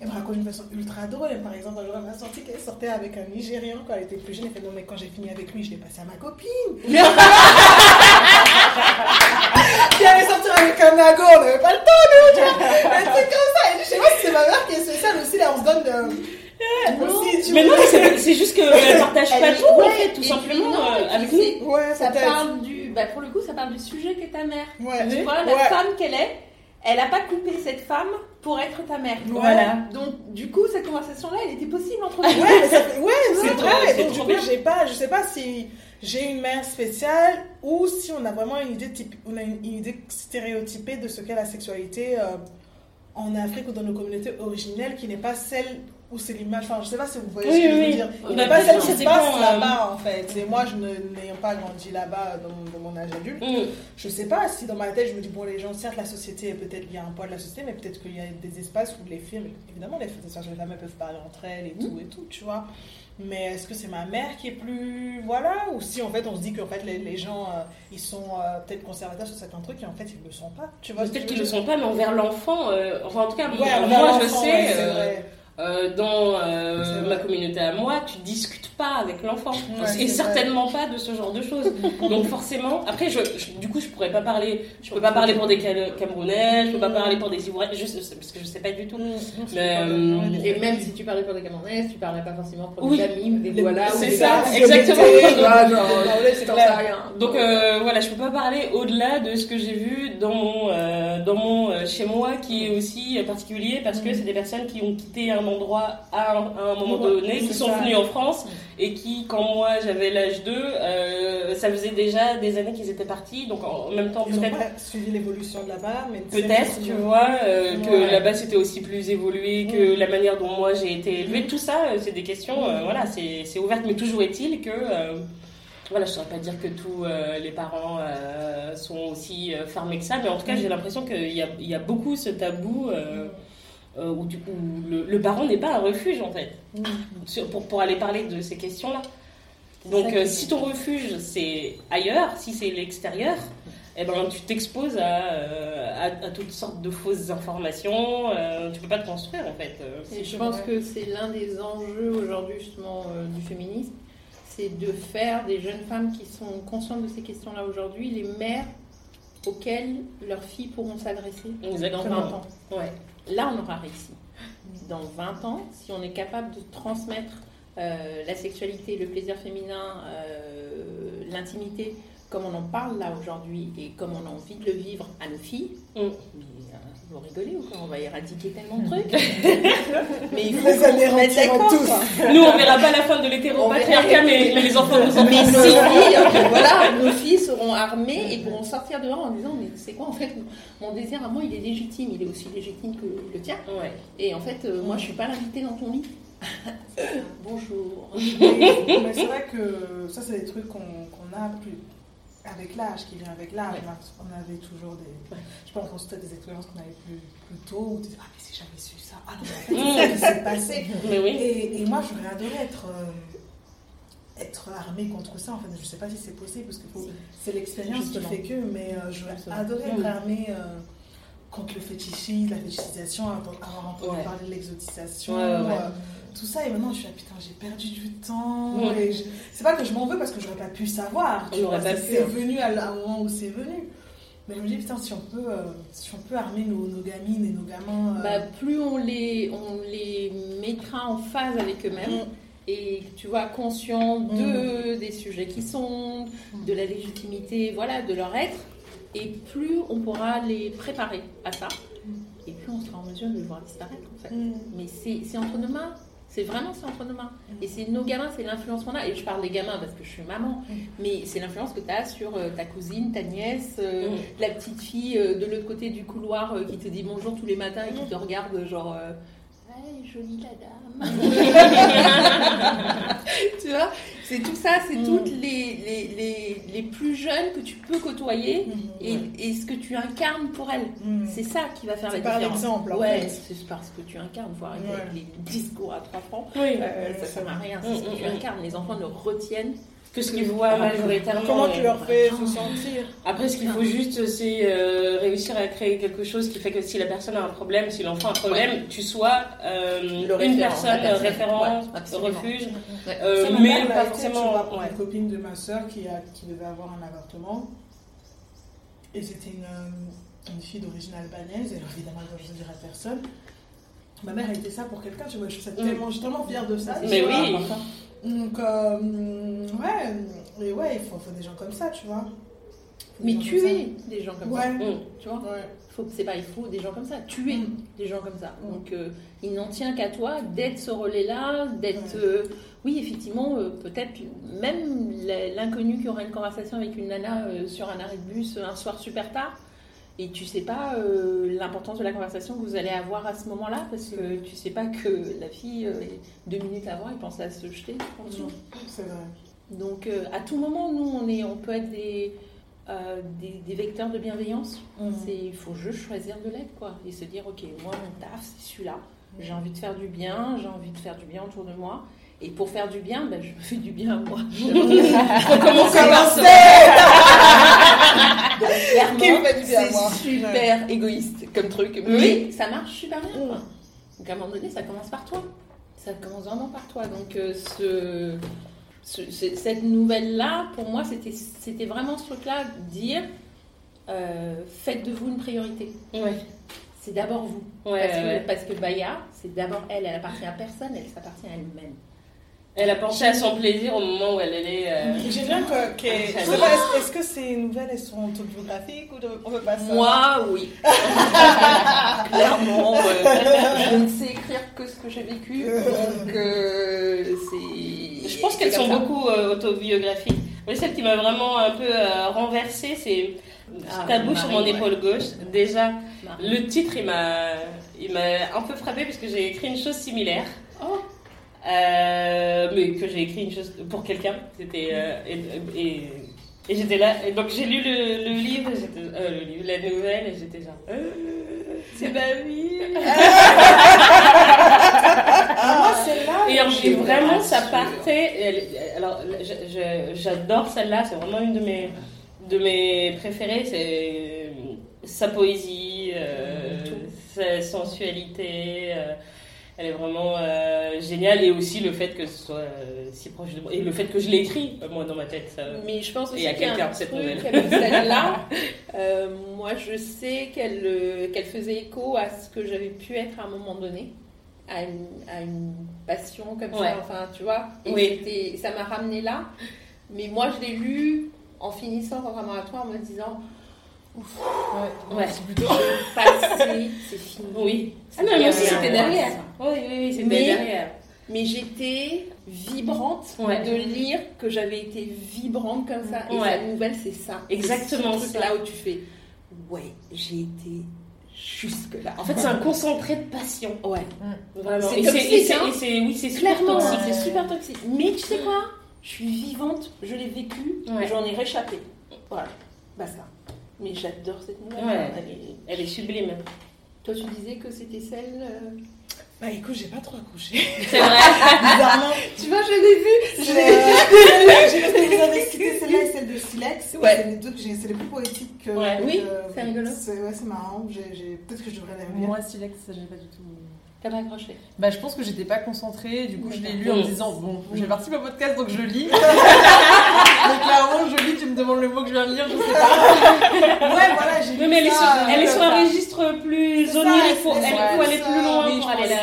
elle me raconte d'une façon ultra drôle. Par exemple, un jour, elle m'a sorti qu'elle sortait avec un Nigérian quand elle était plus jeune. Elle fait Non, mais quand j'ai fini avec lui, je l'ai passé à ma copine. Puis elle est sortie avec un nago, on n'avait pas le temps, nous, tu vois. Un truc comme ça. Et je sais pas si c'est ma mère qui est spéciale aussi. Là, on se donne de. aussi, tu Mais non, c'est c'est juste qu'elle partage Elle pas tout, en ouais, fait, tout simplement, non, euh, avec nous. Ouais, Ça parle du. Bah pour le coup, ça parle du sujet qu'est ta mère. Ouais. Tu vois, la Ouais. femme qu'elle est, elle n'a pas coupé cette femme pour être ta mère. Voilà. Donc, du coup, cette conversation-là, elle était possible entre vous. Ouais, c'est vrai. Donc, du coup, j'ai pas, je sais pas si j'ai une mère spéciale ou si on a vraiment une idée, type, on a une, une idée stéréotypée de ce qu'est la sexualité euh, en Afrique ou dans nos communautés originelles qui n'est pas celle où c'est l'image. Enfin, je sais pas si vous voyez Oui, ce que je oui, veux oui. dire. N'est bah, pas ça qui passe euh, là-bas en fait. Et moi, je ne- n'ayant pas grandi là-bas dans, mon- dans mon âge adulte, Mm. je sais pas si dans ma tête je me dis bon les gens certes la société peut-être il y a un poids de la société mais peut-être qu'il y a des espaces où les films évidemment les où les femmes peuvent parler entre elles et tout et tout tu vois mais est-ce que c'est ma mère qui est plus voilà ou si en fait on se dit qu'en fait les, les gens euh, ils sont euh, peut-être conservateurs sur certains trucs et en fait ils le sont pas tu vois que Peut-être je qu'ils veux le sont pas, mais envers l'enfant, euh, enfin en tout cas, Ouais, moi, je sais, ouais, euh, dans euh, ma communauté à moi, tu discutes pas avec l'enfant. Ouais, et certainement pas de ce genre de choses. Donc forcément, après, je, je- du coup, je pourrais pas parler, je peux pas parler pour des Camerounais, je peux pas parler pour des Ivoiriens, je sais- parce que je sais pas du tout. Mais, euh, Et même si tu parlais pour des Camerounais, tu parlais pas forcément pour Oui. des amis ou des voilà ou c'est des ça, exactement. Donc euh, voilà, je peux pas parler au-delà de ce que j'ai vu dans mon euh, dans mon euh, chez moi qui est aussi particulier parce que c'est des personnes qui ont quitté un endroit à un, à un moment donné, qui sont ça. venues en France et qui quand moi j'avais l'âge d'eux, euh, ça faisait déjà des années qu'ils étaient partis, donc en, même temps peut-être suivi l'évolution de là-bas mais Peut-être, tu vois, euh, que Ouais. là-bas c'était aussi plus évolué que la manière dont moi j'ai été élevée. Tout ça, euh, c'est des questions, euh, voilà, c'est c'est ouvert. Mais toujours est-il que, voilà, je ne saurais pas dire que tous euh, les parents euh, sont aussi euh, fermés que ça, mais en tout cas, j'ai l'impression qu'il y y a beaucoup ce tabou euh, où, du coup, le, le parent n'est pas un refuge en fait, sur- pour, pour aller parler de ces questions-là. Donc, euh, si ton refuge c'est ailleurs, si c'est l'extérieur, eh ben, tu t'exposes à, euh, à, à toutes sortes de fausses informations. euh, tu peux pas te construire en fait. euh. Et je pense vrai. que c'est l'un des enjeux aujourd'hui justement euh, du féminisme, c'est de faire des jeunes femmes qui sont conscientes de ces questions-là aujourd'hui les mères auxquelles leurs filles pourront s'adresser dans Exactement. 20 ans. Ouais. Là, on aura réussi. Dans 20 ans, si on est capable de transmettre euh, la sexualité, le plaisir féminin, euh, l'intimité, comme on en parle là aujourd'hui et comme on a envie de le vivre à nos filles, Mm. Vous rigolez ou quoi On va éradiquer tellement de trucs. mais il faut Les qu'on se mette anéantiront d'accord, tous. quoi. Nous, on verra pas la fin de l'hétéropatriarcat, mais, mais les enfants nous en Mais nos si. filles, voilà, nos filles seront armées et pourront sortir dehors en disant mais c'est quoi en fait mon désir à moi il est légitime, il est aussi légitime que le tien. Ouais. Et en fait euh, moi je suis pas l'invitée dans ton lit. Bonjour. Mais, mais c'est vrai que ça, c'est des trucs qu'on qu'on a plus avec l'âge, qui vient avec l'âge. On avait toujours des. Je pense qu'on se des expériences qu'on avait plus, plus tôt où tu Ah, mais si j'avais su ça. Ah, non, mais en fait, c'est ça s'est passé. Mais oui. Et, et moi, j'aurais adoré être. euh, être armée contre ça, en fait, je sais pas si c'est possible parce que faut- c'est l'expérience qui fait que, mais euh, j'aurais adoré être Mm. armée euh, contre le fétichisme, la fétichisation, avoir entendu Ouais. parler de l'exotisation, Tout ça. Et maintenant, je suis là, putain, j'ai perdu du temps. Ouais. Et je- C'est pas que je m'en veux parce que j'aurais pas pu savoir. tu On aurait vois, pas c'est- hein. venu à au moment où c'est venu. Mais je me dis, putain, si on peut, euh, si on peut armer nos, nos gamines et nos gamins. euh, Bah, plus on les, on les mettra en phase avec eux-mêmes Mm. et tu vois conscients de des sujets qui sont, de la légitimité, voilà, de leur être, et plus on pourra les préparer à ça, et plus on sera en mesure de les voir disparaître en fait. mm. Mais c'est c'est entre nos mains. C'est vraiment c'est entre nos mains. Et c'est nos gamins, c'est l'influence qu'on a. Et je parle des gamins parce que je suis maman. Mais c'est l'influence que tu as sur euh, ta cousine, ta nièce, euh, Mm. la petite fille euh, de l'autre côté du couloir euh, qui te dit bonjour tous les matins et qui te regarde genre jolie la dame. tu vois C'est tout ça, c'est Mm. toutes les, les, les, les plus jeunes que tu peux côtoyer Mhm. et, et ce que tu incarnes pour elles. Mm. C'est ça qui va faire la par différence. l'exemple, en ouais, fait. c'est parce que tu incarnes. Faut arrêter Ouais. les discours à trois francs. Oui. Euh, ça sert à rien. C'est ce que tu Mm, mm, mm. incarnes. Les enfants le retiennent. Que ce qu'ils voient majoritairement. Comment tu leur fais se sentir Après, ce qu'il faut juste, c'est euh, réussir à créer quelque chose qui fait que si la personne a un problème, si l'enfant a un problème, tu sois euh, une personne, la personne. référent, Ouais, refuge, Ouais. euh, mais pas forcément. Une copine de ma soeur qui, a, qui devait avoir un appartement. Et c'était une, une fille d'origine albanaise. Et évidemment, je ne dirais à personne. Ma mère a été ça pour quelqu'un, tu vois. Je suis Mm. tellement, suis tellement fière de ça. Mais vois. Donc, euh, ouais, et ouais, il faut, faut des gens comme ça, tu vois. Faut Mais gens tu comme es des gens comme ça. ça. Ouais. Mm. Tu vois Ouais. faut, C'est pas il faut des gens comme ça. Tu es Mm. des gens comme ça. Mm. Donc euh, il n'en tient qu'à toi d'être ce relais-là, d'être. Euh, oui, effectivement, euh, peut-être même l'inconnu qui aura une conversation avec une nana sur un arrêt de bus un soir super tard. Et tu sais pas euh, l'importance de la conversation que vous allez avoir à ce moment-là, parce que tu sais pas que la fille, euh, deux minutes avant, elle pensait à se jeter en dessous. C'est vrai. Donc euh, à tout moment, nous, on, est, on peut être des, des, des vecteurs de bienveillance. C'est, il faut juste choisir de l'être, quoi. Et se dire, ok, moi, mon taf, c'est celui-là. J'ai envie de faire du bien, j'ai envie de faire du bien autour de moi. Et pour faire du bien, ben, je me fais du bien à moi. Commencer par ça. Clairement, c'est super égoïste comme truc. Mais ça marche super bien, quoi. Donc à un moment donné, ça commence par toi. Ça commence vraiment par toi. Donc euh, ce, ce- ce- cette nouvelle-là, pour moi, c'était c'était vraiment ce truc-là, dire euh, faites de vous une priorité. Ouais. C'est d'abord vous. Ouais, parce, que, ouais. parce que Baya, c'est d'abord elle, elle appartient à personne, elle s'appartient à elle-même. Elle a pensé à son plaisir au moment où elle allait. euh, J'aime bien que. est-ce- que ces nouvelles, elles sont autobiographiques ou de- on veut pas ça Moi, oui. Clairement, euh, je ne sais écrire que ce que j'ai vécu, donc euh, c'est. Je pense qu'elles sont ça. beaucoup euh, autobiographiques. Mais celle qui m'a vraiment un peu euh, renversée, c'est Ah, Tabou sur mon épaule gauche. Déjà, Marie. le titre, il m'a, il m'a un peu frappé parce que j'ai écrit une chose similaire. Euh, mais que j'ai écrit une chose pour quelqu'un. C'était euh, et, et, et j'étais là. Et donc j'ai lu le, le livre, euh, le livre, la nouvelle, et j'étais genre. c'est ma vie. Moi, celle-là. Et, vraiment, ça partait. elle- alors, j'adore celle-là. C'est vraiment une de mes de mes préférées. C'est sa poésie, sa sensualité. Elle est vraiment euh, géniale et aussi le fait que ce soit euh, si proche de moi et le fait que je l'ai écrit euh, moi dans ma tête. Ça, Mais je pense aussi qu'il y a quelqu'un un cette truc nouvelle. avec celle-là. Euh, moi, je sais qu'elle qu'elle faisait écho à ce que j'avais pu être à un moment donné, à une, à une passion comme Ouais. ça. Enfin, tu vois. Et Oui. ça m'a ramené là. Mais moi, je l'ai lu en finissant contrairement à toi, en me disant, Ouais. Ouais. C'est plutôt. passé, c'est fini. Oui. Ah non, moi aussi c'était ouais. derrière. Oui, oui, oui, c'était Mais- derrière. Mais j'étais vibrante Ouais. de lire que j'avais été vibrante comme ça. Et Ouais. sa nouvelle, c'est ça. Exactement C'est ce truc-là où tu fais, ouais, j'ai été jusque-là. En fait, c'est un concentré de passion. Ouais. Vraiment. C'est toxique, hein. oui, c'est super toxique. c'est super toxique. Mais tu sais quoi? Je suis vivante, je l'ai vécu, j'en ai réchappé. Voilà, basta. Mais j'adore cette nouvelle. Ouais. Elle est- Elle est sublime. Toi, tu disais que c'était celle. euh, Bah écoute, j'ai pas trop accouché. C'est vrai. Bizarrement. Tu vois, je l'ai vu. Je- J'ai parce que vous avez cité celle-là et celle de Silex. Ouais. C'est les deux que j'ai, c'est les plus poétiques que. Ouais. Oui, que- c'est rigolo. C'est, ouais, c'est marrant. Peut-être que je devrais les relire. Moi, Silex, ça j'ai pas du tout. T'as pas accroché. Bah, je pense que j'étais pas concentrée, du coup, je l'ai lu en me disant, bon, j'ai participé au podcast donc je lis. donc clairement, je lis, tu me demandes le mot que je viens de lire, je sais pas. Ouais, voilà, j'ai lu mais elle est sur, euh, elle est sur un registre plus onirique. Ça, faut aller plus loin pour aller.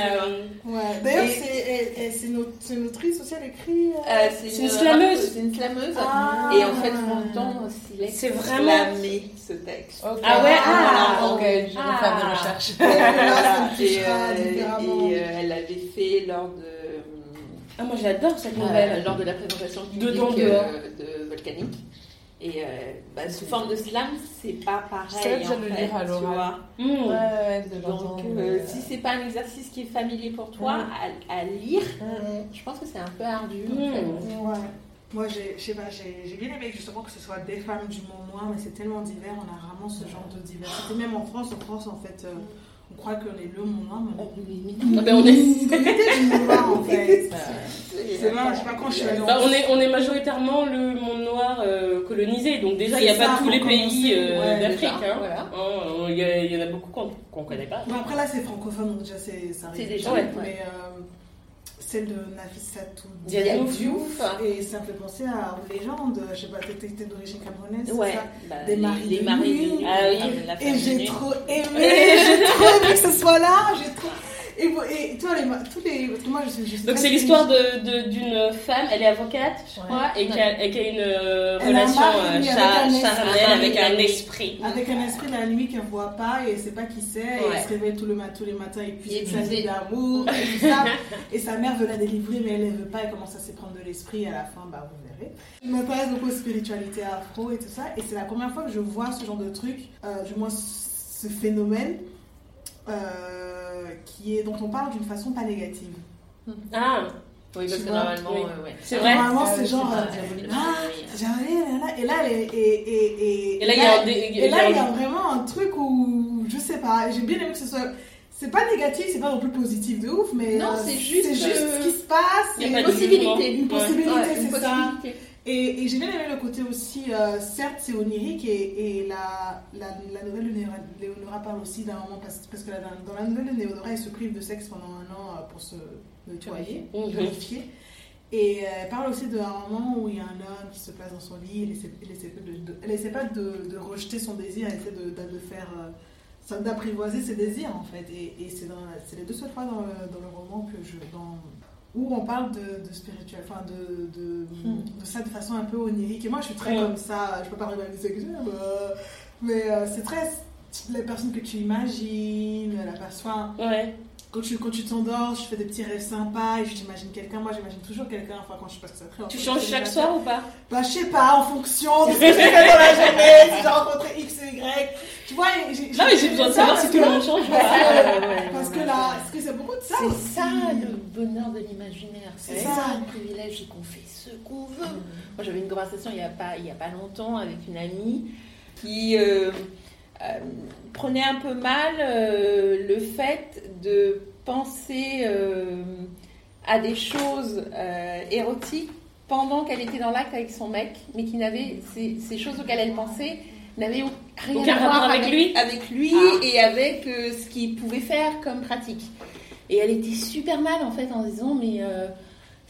Ouais. D'ailleurs, Et- c'est, notre, une autrice aussi, elle écrit. euh, Euh, C'est une slameuse. C'est une slameuse. Ah. Et en fait, on entend Silex C'est vraiment- slamer ce texte. Ah ouais, ah. ok, je vais Ah. faire des recherches. Et, euh, et, euh, elle l'avait fait lors de, Ah, moi j'adore cette euh, nouvelle. lors de la présentation publique euh, dehors. de Volcanique. Et euh, bah, sous forme de slam, c'est pas Je pareil. déjà en fait, lire à tu vois. Mmh. ouais, de Donc, euh, si c'est pas un exercice qui est familier pour toi à, à lire, je pense que c'est un peu ardu. en fait. Ouais. Moi, j'ai, je sais pas, j'ai, j'ai bien aimé justement que ce soit des femmes du monde noir, mais c'est tellement divers, on a vraiment ce genre de diversité. Même en France, en France, en fait, euh, on croit qu'on est le monde noir, mais on est Ah ben, on est. noir, en fait. C'est C'est vrai, je sais pas quand je suis allée en Bah, on, est, on est majoritairement le monde noir euh, colonisé, donc déjà il n'y a pas tous les pays euh, ouais, d'Afrique. hein. voilà. Hein, Il y, en a beaucoup qu'on qu'on connaît pas. Bon, après là, c'est francophone, donc déjà, c'est, déjà, ouais. Mais euh, celle de Nafissatou Diouf. Et ça me fait penser à une légende, je sais pas, t'étais d'origine camerounaise, Ouais, ça bah, Des maris de nuit. Ah oui. la Et j'ai trop aimé, j'ai trop aimé que ce soit là, j'ai trop... Et, toi, les, tous les... Moi, je, suis- je Donc c'est l'histoire de- de- d'une femme, elle est avocate, je Ouais. crois, et qui a, une euh, relation euh, avec char- un esprit. charnelle avec un esprit. Avec un esprit de la nuit qu'elle voit pas et elle sait pas qui c'est, et elle se réveille tout le mat- tous les matins et cuisine sa Épuisée. vie d'amour et tout ça. et sa mère veut la délivrer, mais elle ne veut pas, elle commence à se prendre de l'esprit, et à la fin, bah vous verrez. Je m'intéresse beaucoup aux spiritualités afro et tout ça, et c'est la première fois que je vois ce genre de truc, euh, du moins ce phénomène, euh, qui est, dont on parle d'une façon pas négative. Ah, Oui, parce que normalement, oui. euh, ouais. c'est vrai. Normalement, c'est oui, genre. euh, ah, là, et là, et, et, et, Et là, il y a vraiment un truc où, je sais pas, j'ai bien aimé que ce soit. C'est pas négatif, c'est pas non plus positif de ouf, mais. Non, euh, c'est juste, C'est juste euh, ce qui se passe. il y a et- pas Une possibilité. Une possibilité, Ouais, c'est ça. Et, et j'ai bien aimé le côté aussi, euh, certes c'est onirique et, et la, la, la nouvelle de Léonora, parle aussi d'un moment, parce, parce que la- dans la nouvelle de Léonora, elle se prive de sexe pendant un an euh, pour se nettoyer, Mhm. purifier. Et euh, elle parle aussi d'un moment où il y a un homme qui se place dans son lit, elle essaie, elle essaie, pas de, de- elle essaie pas de, de rejeter son désir, elle essaie de, faire, euh, d'apprivoiser ses désirs en fait. Et, et c'est, les deux seules fois dans le, dans le roman que je, dans, où on parle de, de spirituel, enfin de, de, de ça de façon un peu onirique. Et moi je suis très Mm. comme ça, je peux pas rivaliser avec ça, bah, mais euh, c'est très les personnes que tu imagines, la personne, Ouais. Quand tu, quand tu t'endors, je fais des petits rêves sympas et je t'imagine quelqu'un. Moi, j'imagine toujours quelqu'un. Enfin, quand je passe ça très Tu changes chaque soir ou pas? Bah, je sais pas, en fonction de ce que j'ai fait dans la journée, si j'ai rencontré X et Y. Tu vois, j'ai Non, mais j'ai besoin de savoir si parce tout le que- monde change. Parce que, Ouais, ouais, parce ouais, que ouais, là, parce que c'est beaucoup de ça. C'est ça le bonheur de l'imaginaire. C'est ça ça. le privilège et qu'on fait ce qu'on veut. Moi j'avais une conversation il n'y a, pas- il y a pas longtemps avec une amie qui euh, prenait un peu mal euh, le fait de penser euh, à des choses euh, érotiques pendant qu'elle était dans l'acte avec son mec, mais qui n'avaient ces, ces choses auxquelles elle pensait n'avaient au- rien Aucun à voir avec lui avec lui Ah. et avec euh, ce qu'il pouvait faire comme pratique. Et elle était super mal en fait en disant mais euh,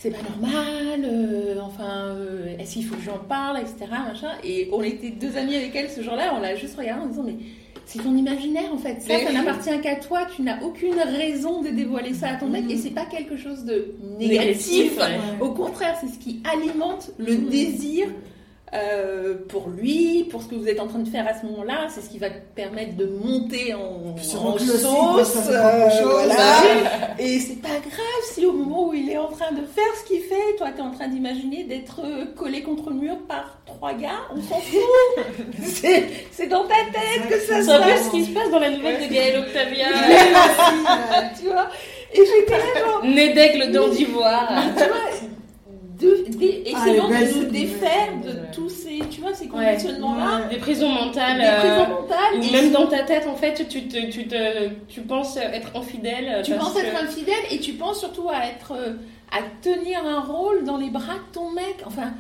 c'est pas normal, euh, enfin euh, est-ce qu'il faut que j'en parle, etc. Machin. Et on était deux amis avec elle ce jour-là, on l'a juste regardé en disant mais c'est ton imaginaire en fait, ça, ça n'appartient qu'à toi, tu n'as aucune raison de dévoiler ça à ton mec Mhm. et c'est pas quelque chose de Négatif, négatif. ouais. Ouais. Au contraire, c'est ce qui alimente le Mhm. désir euh, pour lui, pour ce que vous êtes en train de faire à ce moment-là. C'est ce qui va te permettre de monter en, en aussi, sauce. de choses. voilà. Et c'est pas grave si au moment où il est en train de faire ce qu'il fait, toi tu es en train d'imaginer d'être euh, collé contre le mur par trois gars, on s'en fout. c'est dans ta tête que ça se C'est un peu passe. ce qui se passe dans la nouvelle de Gaël Octavia. tu vois Et j'étais là genre, Né d'aigle dents d'ivoire. tu vois, de, Ah, essayons belles, de nous défaire de ouais. tous ces, tu vois, ces conditionnements-là, Des prisons mentales. des euh, prisons mentales. Ou et même dans ta tête, en fait, tu, te, tu, te, tu penses être infidèle. tu parce penses être infidèle et tu penses surtout à être, euh, à tenir un rôle dans les bras de ton mec. Enfin,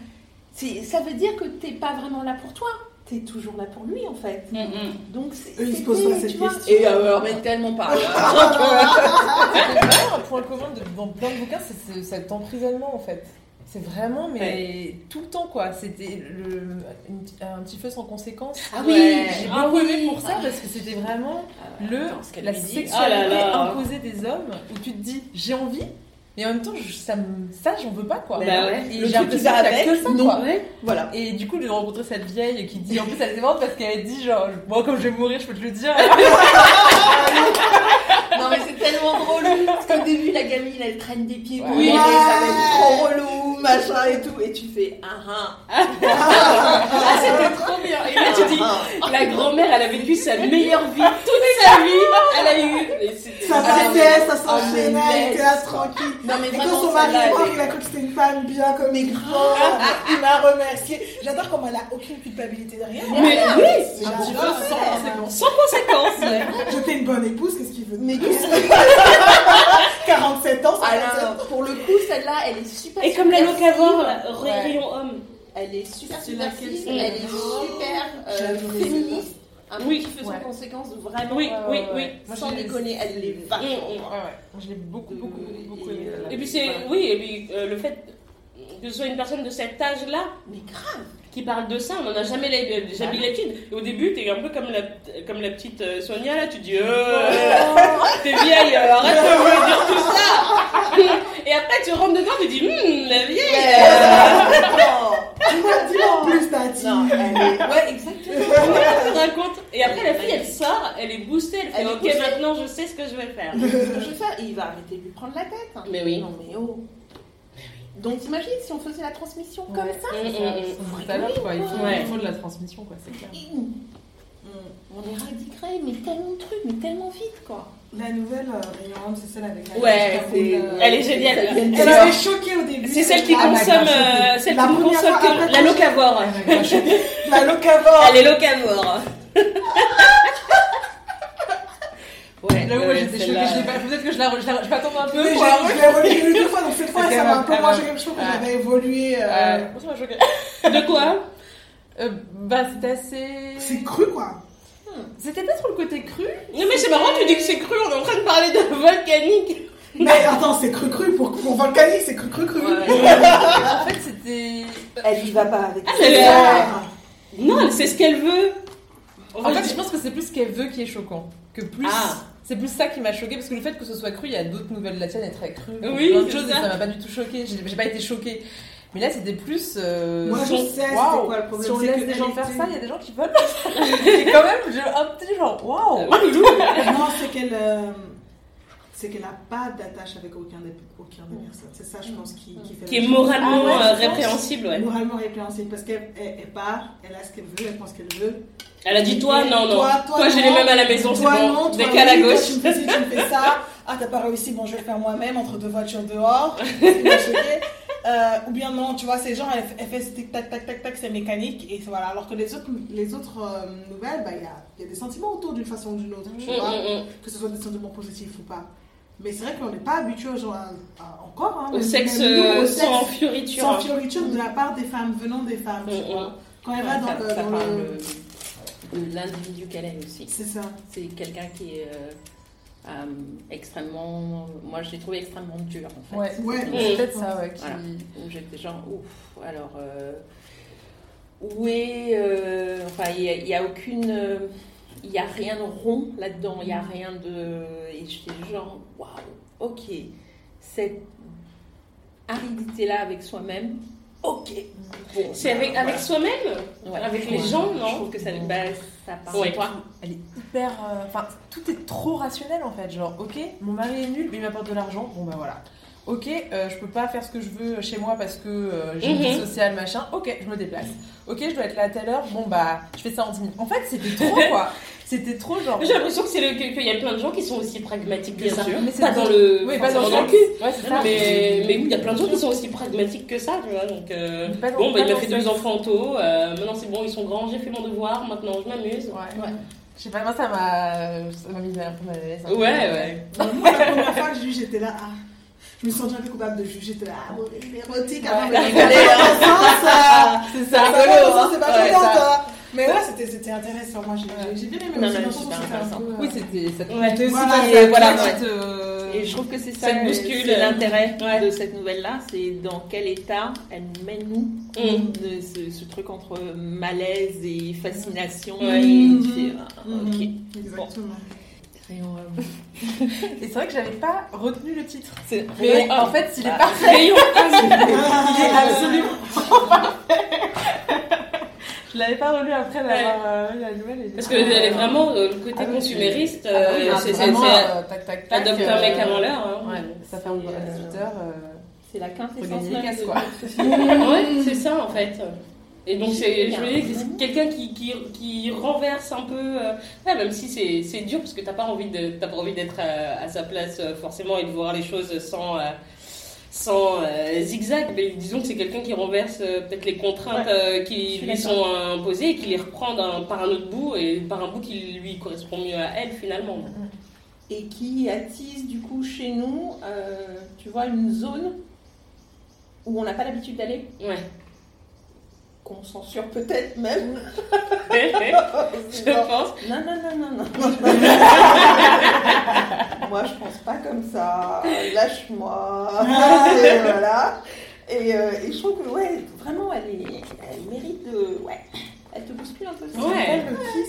ça veut dire que t'es pas vraiment là pour toi. T'es toujours là pour lui, en fait. Mm, mm. Donc, c'est, Eux, ils se posent pas cette tu question. Et alors, mais tellement pas. C'est vraiment un point commun de- dans plein de bouquins, c'est ce- cet emprisonnement en fait. C'est vraiment, mais tout le temps quoi. C'était le, un petit feu sans conséquence. Ah Ouais. oui, j'ai ah beaucoup oui. aimé pour ça parce que c'était vraiment le, Attends, ce qu'elle la sexualité Ah là là. imposée des hommes où tu te dis j'ai envie, mais en même temps je- ça, ça j'en veux pas quoi. Bah ouais. Et Le j'ai l'impression que ça non. quoi. Voilà. Et du coup, de rencontrer cette vieille qui dit, en plus, elle était marrante parce qu'elle dit, genre, moi, comme je vais mourir, je peux te le dire. Non mais c'est tellement drôle parce qu'au début la gamine elle traîne des pieds Oui. ça va être trop relou machin et tout et tu fais ah ah Ah, c'était trop bien. Et là, tu dis, ah. la grand-mère, elle a vécu sa meilleure vie toute sa vie. Elle a eu. c'est- Ça Ah, passait, ça ah, s'enchaînait, mais elle était là laisse. tranquille. non mais Et quand son mari mort, il a cru que c'était une femme bien comme il. Il m'a remercié. J'adore comment elle a aucune culpabilité derrière. Mais oui, Mais Un petit peu j'adore. sans conséquence. sans conséquence. J'étais une bonne épouse, qu'est-ce qu'il veut? Mais 47 ans, ça alors pour le coup celle-là elle est super Et comme la locavore, Ouais. rayon homme. elle est super c'est- elle est super euh, féministe un Oui. feu sans Ouais. conséquence vraiment Oui, euh, oui, ouais. oui. Moi, sans je l'ai- déconner elle est Mm, vachement mm. Ouais, ouais. Je l'ai beaucoup, beaucoup, Euh, beaucoup et, aimé. euh, celle-là. Et puis c'est, oui, et puis euh, le fait que ce soit une personne de cet âge-là mais grave qui parle de ça, on n'en a jamais l'hab- jamais l'habitude. Et au début, t'es un peu comme la, comme la petite euh, Sonia là, tu dis, euh, t'es vieille, euh, arrête de me dire tout ça. Et après, tu rentres dedans, tu dis, hum, la vieille. Euh, Dis-moi dis-moi en plus, Tati. ouais exactement Et après, la fille, elle sort, elle est boostée, elle fait, ok, maintenant, je sais ce que je vais faire. ce que je vais faire et il va arrêter de lui prendre la tête hein. Mais oui. non mais oh donc t'imagines si on faisait la transmission comme Ouais. ça quoi. Il faut, Ouais. il faut de la transmission, quoi, c'est clair. On est radicré, mais tellement de trucs, mais tellement vite, quoi. La nouvelle euh, c'est celle avec la Ouais, c'est. Elle est géniale. Elle C'est m'avait choquée au début. C'est celle qui Ah, consomme, elle euh, celle La qui consomme fois, la locavore. Elle. La locavore. Elle est locavore. Ouais, Là ouais, j'étais choquée, celle-là. je l'ai pas- peut-être que je la, je la- je vais attendre un peu. Mais la je l'ai relu deux fois, donc cette fois, ça m'a un peu moins choquée. Je trouve que ah. j'avais évolué. euh, moi, ça m'a choquée. De quoi Euh, bah, c'était assez. C'est cru, quoi. C'était pas trop le côté cru. Non mais c'est marrant, tu dis que c'est cru, on est en train de parler de volcanique. Mais attends, c'est cru cru. Pour, pour volcanique, c'est cru cru cru. en fait, c'était. Elle y va pas avec Ah, Ah. Non, elle sait ce qu'elle veut. En fait, je pense que c'est plus ce qu'elle veut qui est choquant. Que plus. Ah. C'est plus ça qui m'a choqué parce que le fait que ce soit cru, il y a d'autres nouvelles. La tienne est très crue. Oui, plein de c'est choses ça. m'a pas du tout choqué. J'ai pas été choquée. Mais là, c'était plus. euh, Moi, je sais, c'était waouh, quoi le problème, Si on c'est laisse des gens faire ça, il y a des gens qui veulent. Et quand même, j'ai un petit genre, waouh! Non, c'est qu'elle. euh, C'est qu'elle n'a pas d'attache avec aucun des, aucun des personnes. C'est ça, je pense, qui, qui fait Qui est la moralement Ah ouais, euh, je répréhensible, ouais. Moralement répréhensible parce qu'elle elle, elle part, elle a ce qu'elle veut, elle pense qu'elle veut. Elle a dit toi, non, non. Toi, Toi, toi, j'ai non. les mêmes à la maison, c'est Toi, bon. non, toi, Décale à oui, toi, gauche. tu me fais ci, tu me fais ça. Ah, t'as pas réussi, bon, je vais le faire moi-même entre deux voitures dehors. Euh, ou bien non, tu vois, ces gens, elle, elle fait ce tic tac tac tac tac, c'est mécanique et voilà. Alors que les autres, les autres euh, nouvelles, bah, il y, a, y a des sentiments autour d'une façon ou d'une autre, tu Mm, vois, mm, mm. que ce soit des sentiments positifs ou pas. Mais c'est vrai qu'on n'est pas habitué aux gens à- à- encore hein, Au même- sexe même nous, euh, au sans sexe fioriture. sans fioriture de la part des femmes, venant des femmes, tu Mm, vois. mm. Quand elle Ouais, va dans ça, le. ça dans parle le- de l'individu qu'elle est aussi. C'est ça. C'est quelqu'un qui est euh, euh, extrêmement. Moi, je l'ai trouvé extrêmement dur en fait. Ouais, Ouais. c'est peut-être ça, ouais. Qui... Voilà. Où j'étais genre, ouf, alors. Euh, où est. euh, enfin, il n'y a, a aucune. euh, Il n'y a rien de rond là-dedans, il n'y a rien de. Et j'étais genre, waouh, ok. Cette aridité-là avec soi-même, ok. Bon, C'est avec, avec soi-même? Ouais. avec les Ouais. gens, Je non trouve que ça, bah, ça part Ouais. toi. Elle est hyper. euh, Enfin, tout est trop rationnel en fait. Genre, ok, mon mari est nul, mais il m'apporte de l'argent. Bon, bah voilà. Ok, euh, je peux pas faire ce que je veux chez moi parce que euh, j'ai une Mhm. vie sociale, machin. Ok, je me déplace. Ok, je dois être là à telle heure. Bon, bah, je fais ça en 10 minutes. En fait, c'était trop, quoi. C'était trop genre. J'ai l'impression que c'est le- que- qu'il y a plein de gens qui sont aussi pragmatiques que Bien ça. sûr. Mais c'est Pas dans le, Oui, pas dans forcément le cul. Ouais, c'est ça. Mais, mais oui, il y a plein de gens qui sont aussi pragmatiques que ça, tu vois. Donc, euh, dans- bon, bah, il m'a dans fait deux enfants tôt. euh, maintenant, c'est bon, ils sont grands, j'ai fait mon devoir. Maintenant, je m'amuse. Ouais. Ouais. Je sais pas, moi, ça m'a ça m'a mis un peu mal à l'aise. Ouais, ouais. Moi, la première fois que j'étais là, ah. Je me sentais un peu coupable de juger, j'étais là, ah, bon, érotique, avant, mais rigoler, ça, C'est ça, rigolo. ça, hein. c'est pas ça- ça. Mais ouais, c'était c'était intéressant, moi, j'ai bien aimé euh, Oui, c'était ça te Ouais. mettait aussi Voilà, voilà, te- Et je trouve que c'est ça, euh, euh, l'intérêt ouais. de cette nouvelle-là, c'est dans quel état elle mène nous, Mm. de ce, ce truc entre malaise et fascination. Ouais. Et Mhm. ok. Exactement. Et on va- Et c'est vrai que j'avais pas retenu le titre. Mais en fait, il est Ah. parfait. Rayon Il est absolument parfait. Je l'avais pas relu après d'avoir euh, la nouvelle. et- Parce que elle est vraiment euh, le côté Ah consumériste. Ah oui, euh, c'est tac, tac, tac, adopter euh, un mec avant l'heure. hein. Ouais, ça fait un C'est, à euh, 18 heures. euh, C'est la quintessence même caisses, de- quoi. ouais, c'est ça en fait. Et donc, c'est, je me dis que c'est quelqu'un qui, qui, qui renverse un peu, euh, ouais, même si c'est, c'est dur parce que t'as pas envie de, t'as pas envie d'être à, à sa place euh, forcément et de voir les choses sans, euh, sans euh, zigzag. Mais disons que c'est quelqu'un qui renverse euh, peut-être les contraintes euh, qui lui sont imposées et qui les reprend par un autre bout et par un bout qui lui correspond mieux à elle finalement. Et qui attise du coup chez nous, tu vois, une zone où on n'a pas l'habitude d'aller, Ouais. Qu'on censure peut-être même. je pense. Non, non, non, non, non. Moi, je pense pas comme ça. Lâche-moi. Et voilà. Et, euh, et je trouve que, ouais, vraiment, elle, est, elle mérite de. Ouais, elle te bouscule un peu. Ouais.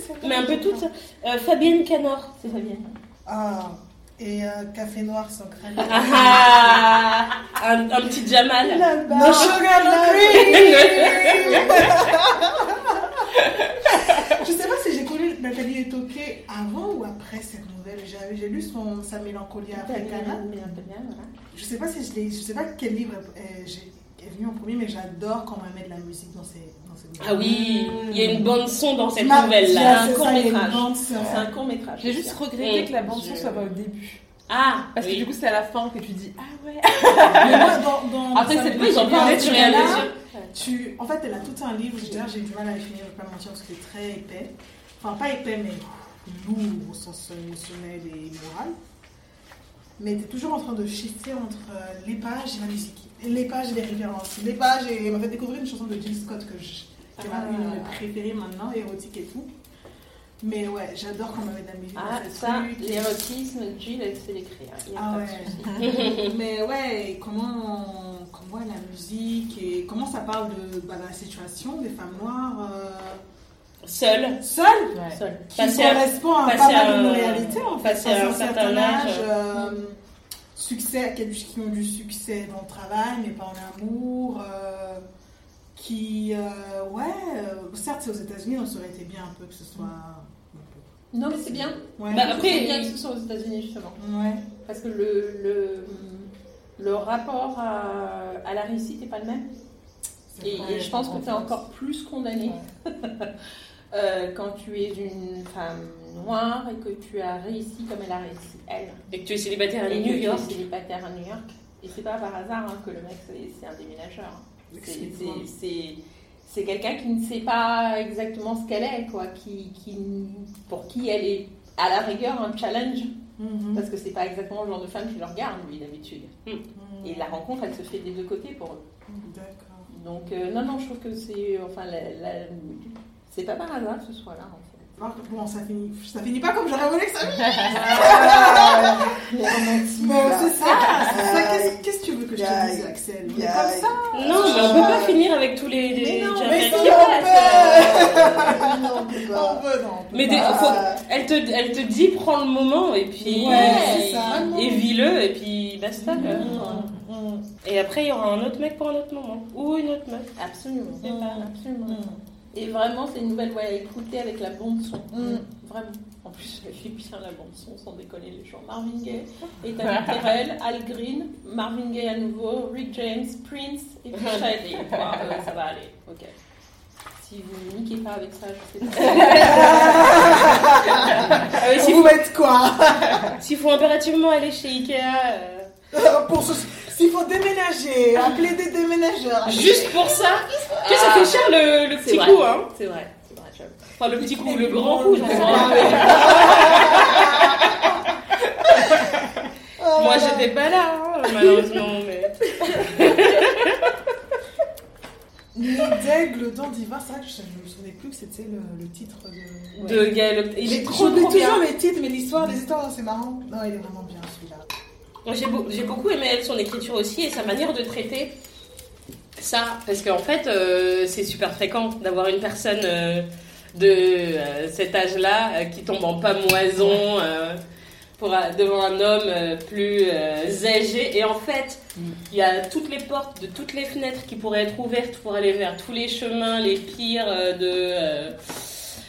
C'est Mais un peu toute. Euh, Fabienne Canor. C'est Fabienne. Ah, et euh, café noir sans crème. Ah, un, un petit Jamal. No sugar, no cream Je sais pas si j'ai connu Nathalie Etoke avant ou après cette nouvelle. J'ai lu son, sa mélancolie africana. Je sais pas si je l'ai, je sais pas quel livre euh, j'ai- est venu en premier, mais j'adore quand on met de la musique dans ces, dans Ah oui, il y a une bande son dans cette Ma- nouvelle là. un c'est court-métrage. bande son. C'est un court métrage. J'ai juste regretté Mm. que la bande son Je- soit pas au début. Ah, Parce que oui. du coup, c'est à la fin que tu dis Ah ouais. Mais moi, dans, dans Après, c'est ils ont pas africana, naturalisé. Tu, en fait, elle a tout un livre. D'ailleurs, j'ai du mal à le finir, je vais pas mentir, parce que c'est très épais. Enfin, pas épais, mais lourd au sens émotionnel et moral. Mais tu es toujours en train de shifter entre euh, les pages et la musique. Les pages et les références. Les pages et. M'a fait découvrir une chanson de Jill Scott que je. C'est ma- une de mes préférées maintenant, érotique et tout. Mais ouais, j'adore quand on met de la musique. Ah, ça, l'érotisme, Jill, elle sait l'écrire. Ah ouais. Mais ouais, comment, comment la musique et comment ça parle de bah, la situation des femmes noires euh, seules, Ouais. Seul. qui correspond à pas mal de nos réalités en fait. passer à un certain âge. euh, succès, qui, qui ont du succès dans le travail, mais pas en amour. euh, qui, euh, ouais, euh, certes, c'est aux États-Unis, donc ça aurait été bien un peu que ce soit. Non, mais c'est bien. Ouais, Bah, C'est après, bien il- que ce soit aux États-Unis, justement. ouais. Parce que le, le, le rapport à, à la réussite n'est pas le même. c'est Et, je pense que tu es encore plus condamné euh, quand tu es une femme noire et que tu as réussi comme elle a réussi, elle. Et que tu es célibataire à New York. célibataire à New York. Et c'est pas par hasard hein, que le mec, c'est un déménageur. C'est- c'est- quelqu'un qui ne sait pas exactement ce qu'elle est, quoi. Qui, qui, pour qui elle est à la rigueur un challenge. Mhm. Parce que c'est pas exactement le genre de femme qui le regarde, lui, d'habitude. Mhm. Et la rencontre, elle se fait des deux côtés pour eux. D'accord. Donc, euh, non, non, je trouve que c'est. Enfin, la- la- c'est pas par hasard que ce soit là, en fait. Ah, Bon, ça finit, ça finit pas comme j'aurais voulu que ça finisse. C'est ça. Euh, Qu'est-ce- que tu veux que je te dise, Axel comme ça. Non, mais on peut pas finir avec tous les. les Mais non, mais si, on peut On peut, non. Mais faut- Elle te, elle te dit, prends le moment et puis. Ouais, c'est ça. et vis-le et puis basta. quoi. Mm, mm. Et après, il y aura un autre mec pour un autre moment. Ou une autre meuf. Absolument. C'est pas- Absolument. Mm. Et vraiment, c'est une nouvelle ouais, à écouter avec la bande son. Mm. Vraiment. En plus, je suis tient la bande-son, sans déconner les gens. Marvin Gaye, Ethan Terrell, Al Green, Marvin Gaye à nouveau, Rick James, Prince et puis Shady. Euh, ça va aller, ok. Si vous ne niquez pas avec ça, je sais pas. Oui, s'il Vous faut, mettez quoi? S'il faut impérativement aller chez Ikea, euh, Pour ce- S'il faut déménager, appeler des déménageurs. juste pour ça, que ça fait cher le, le petit vrai. coup, hein. C'est vrai, c'est vrai, j'avoue. Enfin, le petit coup, le grand coup, je sais pas. Moi, j'étais pas là, hein, malheureusement, mais. Nid d'aigle dans d'Ivoire, c'est vrai que je ne me souvenais plus que c'était le, le titre de. De Gaël Il est J'ai- trop, trop bien. toujours les titres, mais l'histoire, les histoires, c'est marrant. Non, il est vraiment bien celui-là. J'ai beau- j'ai beaucoup aimé son écriture aussi et sa manière de traiter ça. Parce qu'en fait, euh, c'est super fréquent d'avoir une personne euh, de euh, cet âge-là qui tombe en pamoison devant un homme plus âgé. Et en fait, il y a toutes les portes de toutes les fenêtres qui pourraient être ouvertes pour aller vers tous les chemins les pires de.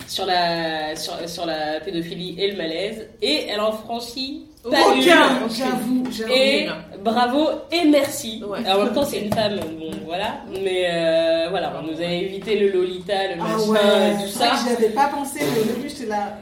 sur la, sur, sur la pédophilie et le malaise, et elle en franchit. Aucun, j'avoue, j'avoue. Et bravo et merci. Ouais. Alors, en même temps, c'est une femme, bon voilà. Mais euh, voilà, on nous a évité le Lolita, le Ah machin ouais, tout ça. je l'avais pas pensé, mais au début, j'étais là.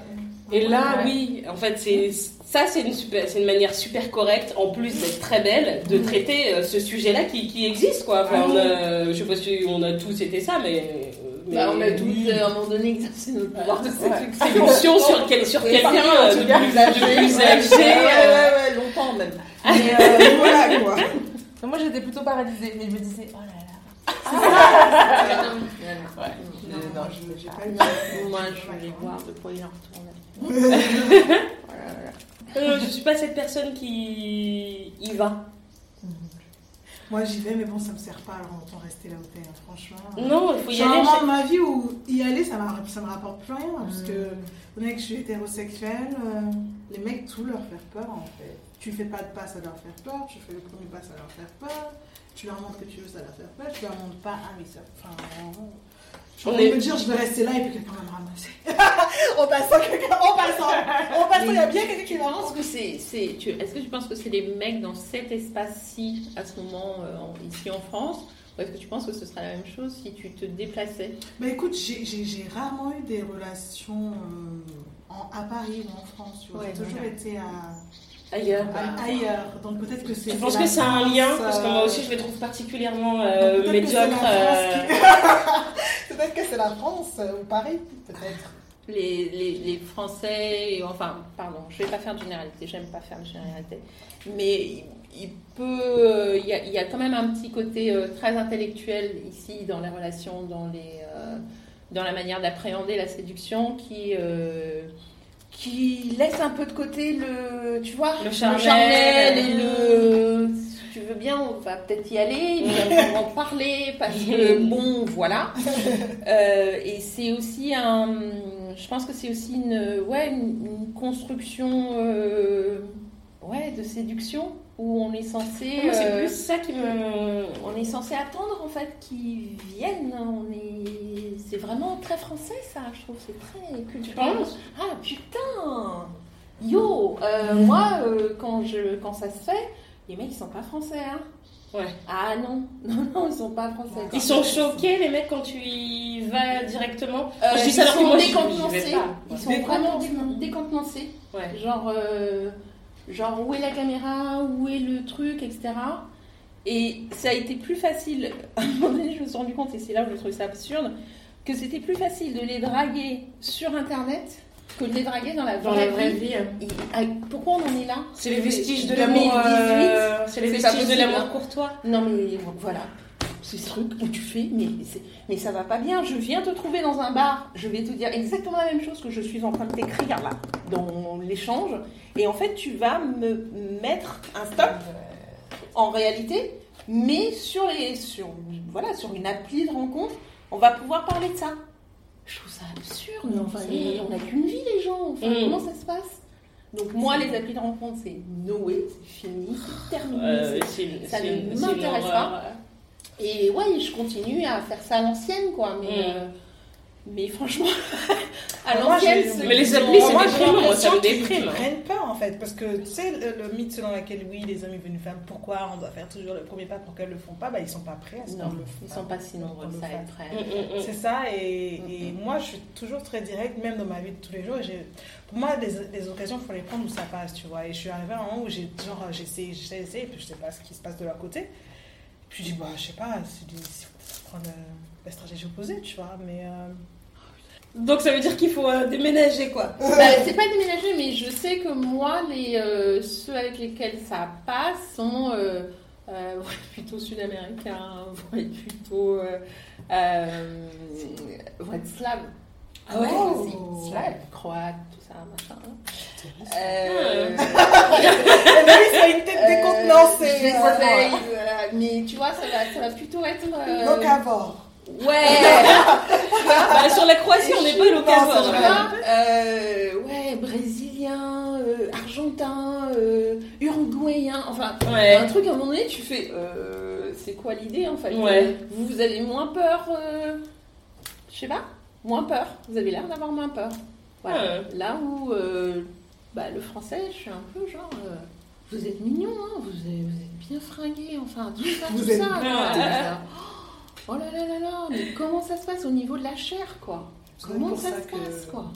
Et là, Ouais. oui, en fait, c'est ça, c'est une, super- c'est une manière super correcte, en plus d'être très belle, de traiter euh, ce sujet-là qui, qui existe, quoi. Enfin, on a, je sais pas si on a tous été ça, mais. Mais Bah, on a tous, oui. à un moment donné, exercé notre pouvoir de séduction. sur, quel, sur quelqu'un euh, de plus, âgé. ouais, ouais, ouais, longtemps même. Mais euh, voilà quoi. Moi j'étais plutôt paralysée, mais je me disais, oh là là. Ouais. Non, non, je- j'ai pas eu. Moi, je vais voir de quoi il en retourne. Voilà. Euh, je suis pas cette personne qui y va. Moi j'y vais, mais bon, ça me sert pas alors autant rester là où t'es, hein, franchement. Non, il faut y J'ai un aller. moment de ma vie où y aller, ça, ça me rapporte plus rien. Parce Mm. que, le mec, je suis hétérosexuelle, euh, les mecs, tout leur fait peur en fait. Tu fais pas de pas, ça leur fait peur. Tu fais le premier pas, ça leur fait peur. Tu leur montres que tu veux, ça leur fait peur. Tu leur montres pas, ah, mais ça. Enfin, On est- me dire, je vais rester là et puis quelqu'un va me ramasser. en passant, quelqu'un, en passant, en passant, il y a bien quelqu'un qui me Est-ce ramasse. que c'est, c'est, tu, est-ce que tu penses que c'est les mecs dans cet espace-ci, à ce moment, euh, ici en France Ou est-ce que tu penses que ce serait la même chose si tu te déplaçais? Mais écoute, j'ai- j'ai j'ai rarement eu des relations euh, en- à Paris ou en France. Ouais, j'ai toujours ouais. été à, Ailleurs. à- ailleurs. Donc peut-être que c'est. Je pense que a un France, lien, parce que euh, moi aussi je les trouve particulièrement euh, donc peut-être que c'est la médiocres. France euh, qui- Peut-être que c'est la France euh, ou Paris, peut-être. les, les, les Français, et enfin, pardon, je vais pas faire de généralité, j'aime pas faire de généralité, mais il, il peut, il y, a, il y a quand même un petit côté euh, très intellectuel ici dans les relations, dans les, euh, dans la manière d'appréhender la séduction, qui euh, qui laisse un peu de côté le, tu vois, Le charnel. et le, si tu veux bien, on va peut-être y aller, on va en parler parce que bon, voilà. Euh, et c'est aussi un. Je pense que c'est aussi une, ouais, une, une construction euh, ouais, de séduction où on est censé. moi, c'est euh, plus ça qui me. on est censé attendre en fait qu'ils viennent. On est, c'est vraiment très français ça. Je trouve c'est très culturel. Ah putain, yo, euh, moi euh, quand je quand ça se fait, les mecs ils sont pas français hein. Ouais. Ah non, non non ils sont pas français. Ils sont choqués, les mecs, quand tu y vas directement. Euh, je dis ils ça sont moi, vais pas. Ils sont vraiment Décontenancés. dé- décontenancés. Ouais. Genre, euh, genre, où est la caméra, où est le truc, etc. Et ça a été plus facile. À un moment donné, je me suis rendu compte, et c'est là où je trouve ça absurde, que c'était plus facile de les draguer sur Internet que de les draguer dans la Dans vraie, la vraie vie. vie. Et, ah, pourquoi on en est là? C'est les vestiges de 2018. l'amour. euh, C'est les vestiges de l'amour hein. courtois. Non mais voilà, c'est ce truc où tu fais, mais, mais ça va pas bien. Je viens te trouver dans un bar, je vais te dire exactement la même chose que je suis en train de t'écrire là, dans l'échange. Et en fait, tu vas me mettre un stop en réalité, mais sur, les, sur, voilà, sur une appli de rencontre, on va pouvoir parler de ça. Je trouve ça absurde, mais enfin, on n'a qu'une vie les gens, enfin, Mm. comment ça se passe? Donc moi, les applis de rencontre, c'est no way, c'est fini, c'est terminé. Euh, ça ne m'intéresse pas. Et ouais, je continue à faire ça à l'ancienne, quoi. Mais Mm. euh, Mais franchement, à l'ancienne, j'ai- Mais les applis, sont- c'est des j'ai moi, ça me déprime. qu'ils prennent pas en fait, parce que tu sais, le, le mythe selon lequel oui, les hommes ils veulent une femme, pourquoi on doit faire toujours le premier pas pour qu'elles le font pas, bah ils sont pas prêts à ce qu'on le ils sont pas si nombreux ça fasse. être prêts. Mm, mm, mm. C'est ça, et, et moi je suis toujours très directe, même dans ma vie de tous les jours. j'ai- Pour moi, les occasions, il faut les prendre où ça passe, tu vois. Et je suis arrivée à un moment où j'ai genre, j'essaie, j'essaie, j'essaie, et puis je sais pas ce qui se passe de leur côté. Puis je dis, bah, je sais pas, c'est du- c'est- prendre euh, la stratégie opposée, tu vois. Mais euh, Donc ça veut dire qu'il faut euh, déménager quoi. Bah, c'est pas déménager, mais je sais que moi, les, euh, ceux avec lesquels ça passe sont euh, euh, plutôt sud-américains, plutôt. Euh, euh, vont être slaves. Ah ouais? Aussi. Slaves, croates, tout ça, machin. Euh, Anaïs a une tête euh, décontenancée. Mais tu vois, ça va, ça va plutôt être. euh, Locavore. ouais! Bah, sur la Croatie, on n'est pas locavore. vois, euh, ouais, brésilien, euh, argentin, euh, uruguayen, enfin, Ouais. un truc à un moment donné, tu fais, euh, c'est quoi l'idée en fait? Ouais. vous, vous avez moins peur, euh, je sais pas, moins peur, vous avez l'air d'avoir moins peur. Voilà. Ouais. Là où euh, bah, le français, je suis un peu genre, euh, vous êtes mignon, hein, vous, êtes, vous êtes bien fringué, enfin, tout ça, Vous tout êtes ça. bien. quoi. T'es là, Oh là là là là, mais comment ça se passe au niveau de la chair, quoi? Comment ça, ça se que- passe, quoi?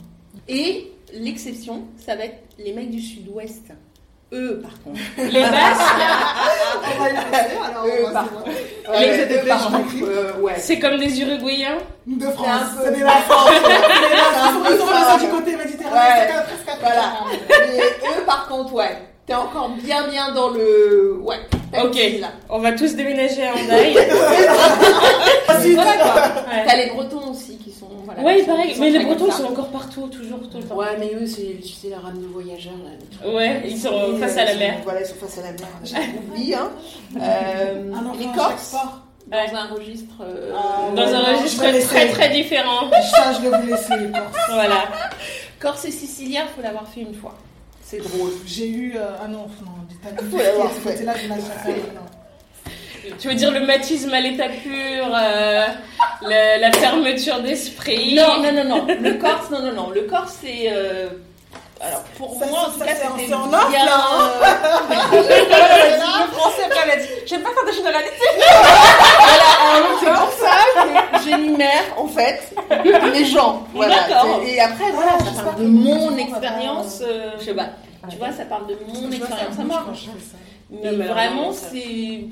Et l'exception, ça va être les mecs du sud-ouest. Eux, par contre. Les Basques, On va y passer, alors. Eux, par contre. Ouais, euh, c'est comme des Uruguayens? De France. C'est de la France. C'est un peu Ils sont ça. du côté méditerranéen, Voilà. Mais eux, par contre, ouais. T'es encore bien, bien dans le. Ouais. Ok. là. On va tous déménager à Hendaye. Voilà, quoi. Ouais. T'as les Bretons aussi qui sont. Voilà, Ouais, qui pareil. sont Mais les Bretons ils sont encore partout, toujours, tout le temps. Ouais, mais eux, c'est tu sais, la rame de voyageurs, là. Ouais, ils sont face euh, à la ils mer. sont- Voilà, ils sont face à la mer. J'oublie, hein. Euh, les Corses, port. dans Ouais. un registre. euh, Ah, Dans un registre très laisser. très différent. Ça, je vais vous laisser les Corses. Voilà. Corse et sicilien, faut l'avoir fait une fois. C'est drôle. J'ai eu. euh, ah non, non, Ce côté-là, je fait. non. Tu veux dire le matisme à l'état pur, euh, le- la fermeture d'esprit? Non, non, non, non. Le Corse, non, non, non. Le Corse, c'est. Alors, pour Ça, moi, en ça, tout cas, en- c'était c'est en bien, off, là, hein. Le français, après, elle a dit J'aime pas faire des généralités. voilà, alors, c'est pour ça que j'énumère, en fait, les gens. Voilà. D'accord. Et après, voilà, ça parle de mon expérience. euh, je sais pas. Tu vois, ça parle de mon expérience à moi. Mais vraiment, c'est.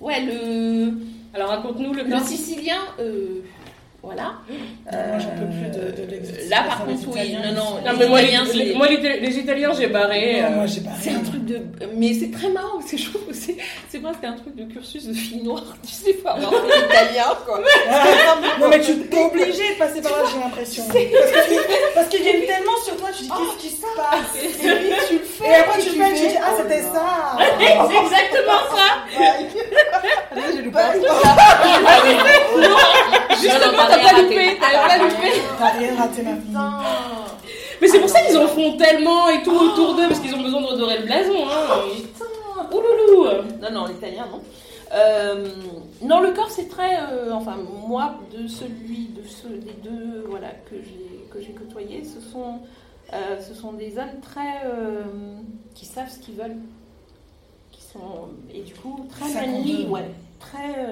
Ouais, le. Alors raconte-nous le sicilien, euh, voilà. Moi, j'en peux plus de, de l'exercice. Là, par contre, oui. Italiens, Non, non. Non mais moi, les, Italiens, c'est- les- moi, les, les Italiens j'ai barré. Non, euh, moi, j'ai pas C'est un truc de. Mais c'est très marrant, trouve que c'est, c'est presque un truc de cursus de fille noire. Tu sais pas avoir fait l'italien, quoi. Non, mais tu t'es obligé de passer par là, j'ai l'impression. Parce qu'ils viennent tellement sur toi, tu dis qu'est-ce qui se passe? Et puis tu le fais. Et après, tu tu fais, tu dis ah, oh c'était là. ça C'est exactement ça. Bah, Justement, Non, non, t'as rien pas raté. loupé. T'as pas loupé. T'as rien raté, ma fille. Putain. Mais c'est pour ça qu'ils en font tellement et tout autour d'eux parce qu'ils ont besoin de redorer le blason. Hein. Ouloulou. Non, non, l'italien, non. Euh, non, le corps, c'est très. euh, enfin, moi, de celui, de ceux, des deux voilà, que j'ai que j'ai côtoyés, ce sont, euh, ce sont des hommes très. euh, qui savent ce qu'ils veulent. Qui sont. Et du coup, très compte. ouais. Très.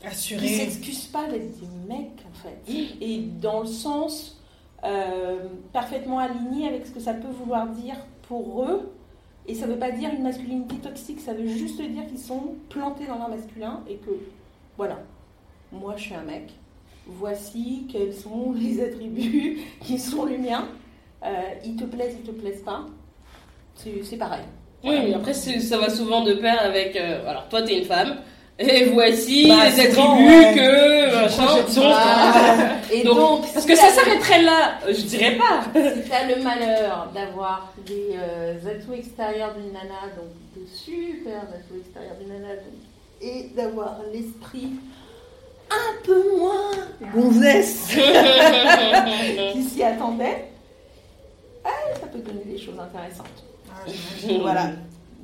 Qui Assuré. s'excusent pas d'être des mecs, en fait. Et dans le sens euh, parfaitement aligné avec ce que ça peut vouloir dire pour eux. Et ça veut pas dire une masculinité toxique, ça veut juste dire qu'ils sont plantés dans leur masculin et que, voilà, moi je suis un mec, voici quels sont les attributs qui sont les miens. Euh, ils te plaisent, ils te plaisent pas. C'est pareil. Oui, mais après ça va souvent de pair avec. euh, alors toi t'es une femme et voici Bah, les attributs que. Machin. projette Donc, Ah. Et Donc, donc, parce si que ça t'as- s'arrêterait là, je dirais pas. Si tu as le malheur d'avoir des euh, atouts extérieurs d'une nana, donc de super atouts extérieurs d'une nana, donc, et d'avoir l'esprit un peu moins gonzesse qui s'y attendait, ah, ça peut donner des choses intéressantes. Ah, j'imagine. Voilà.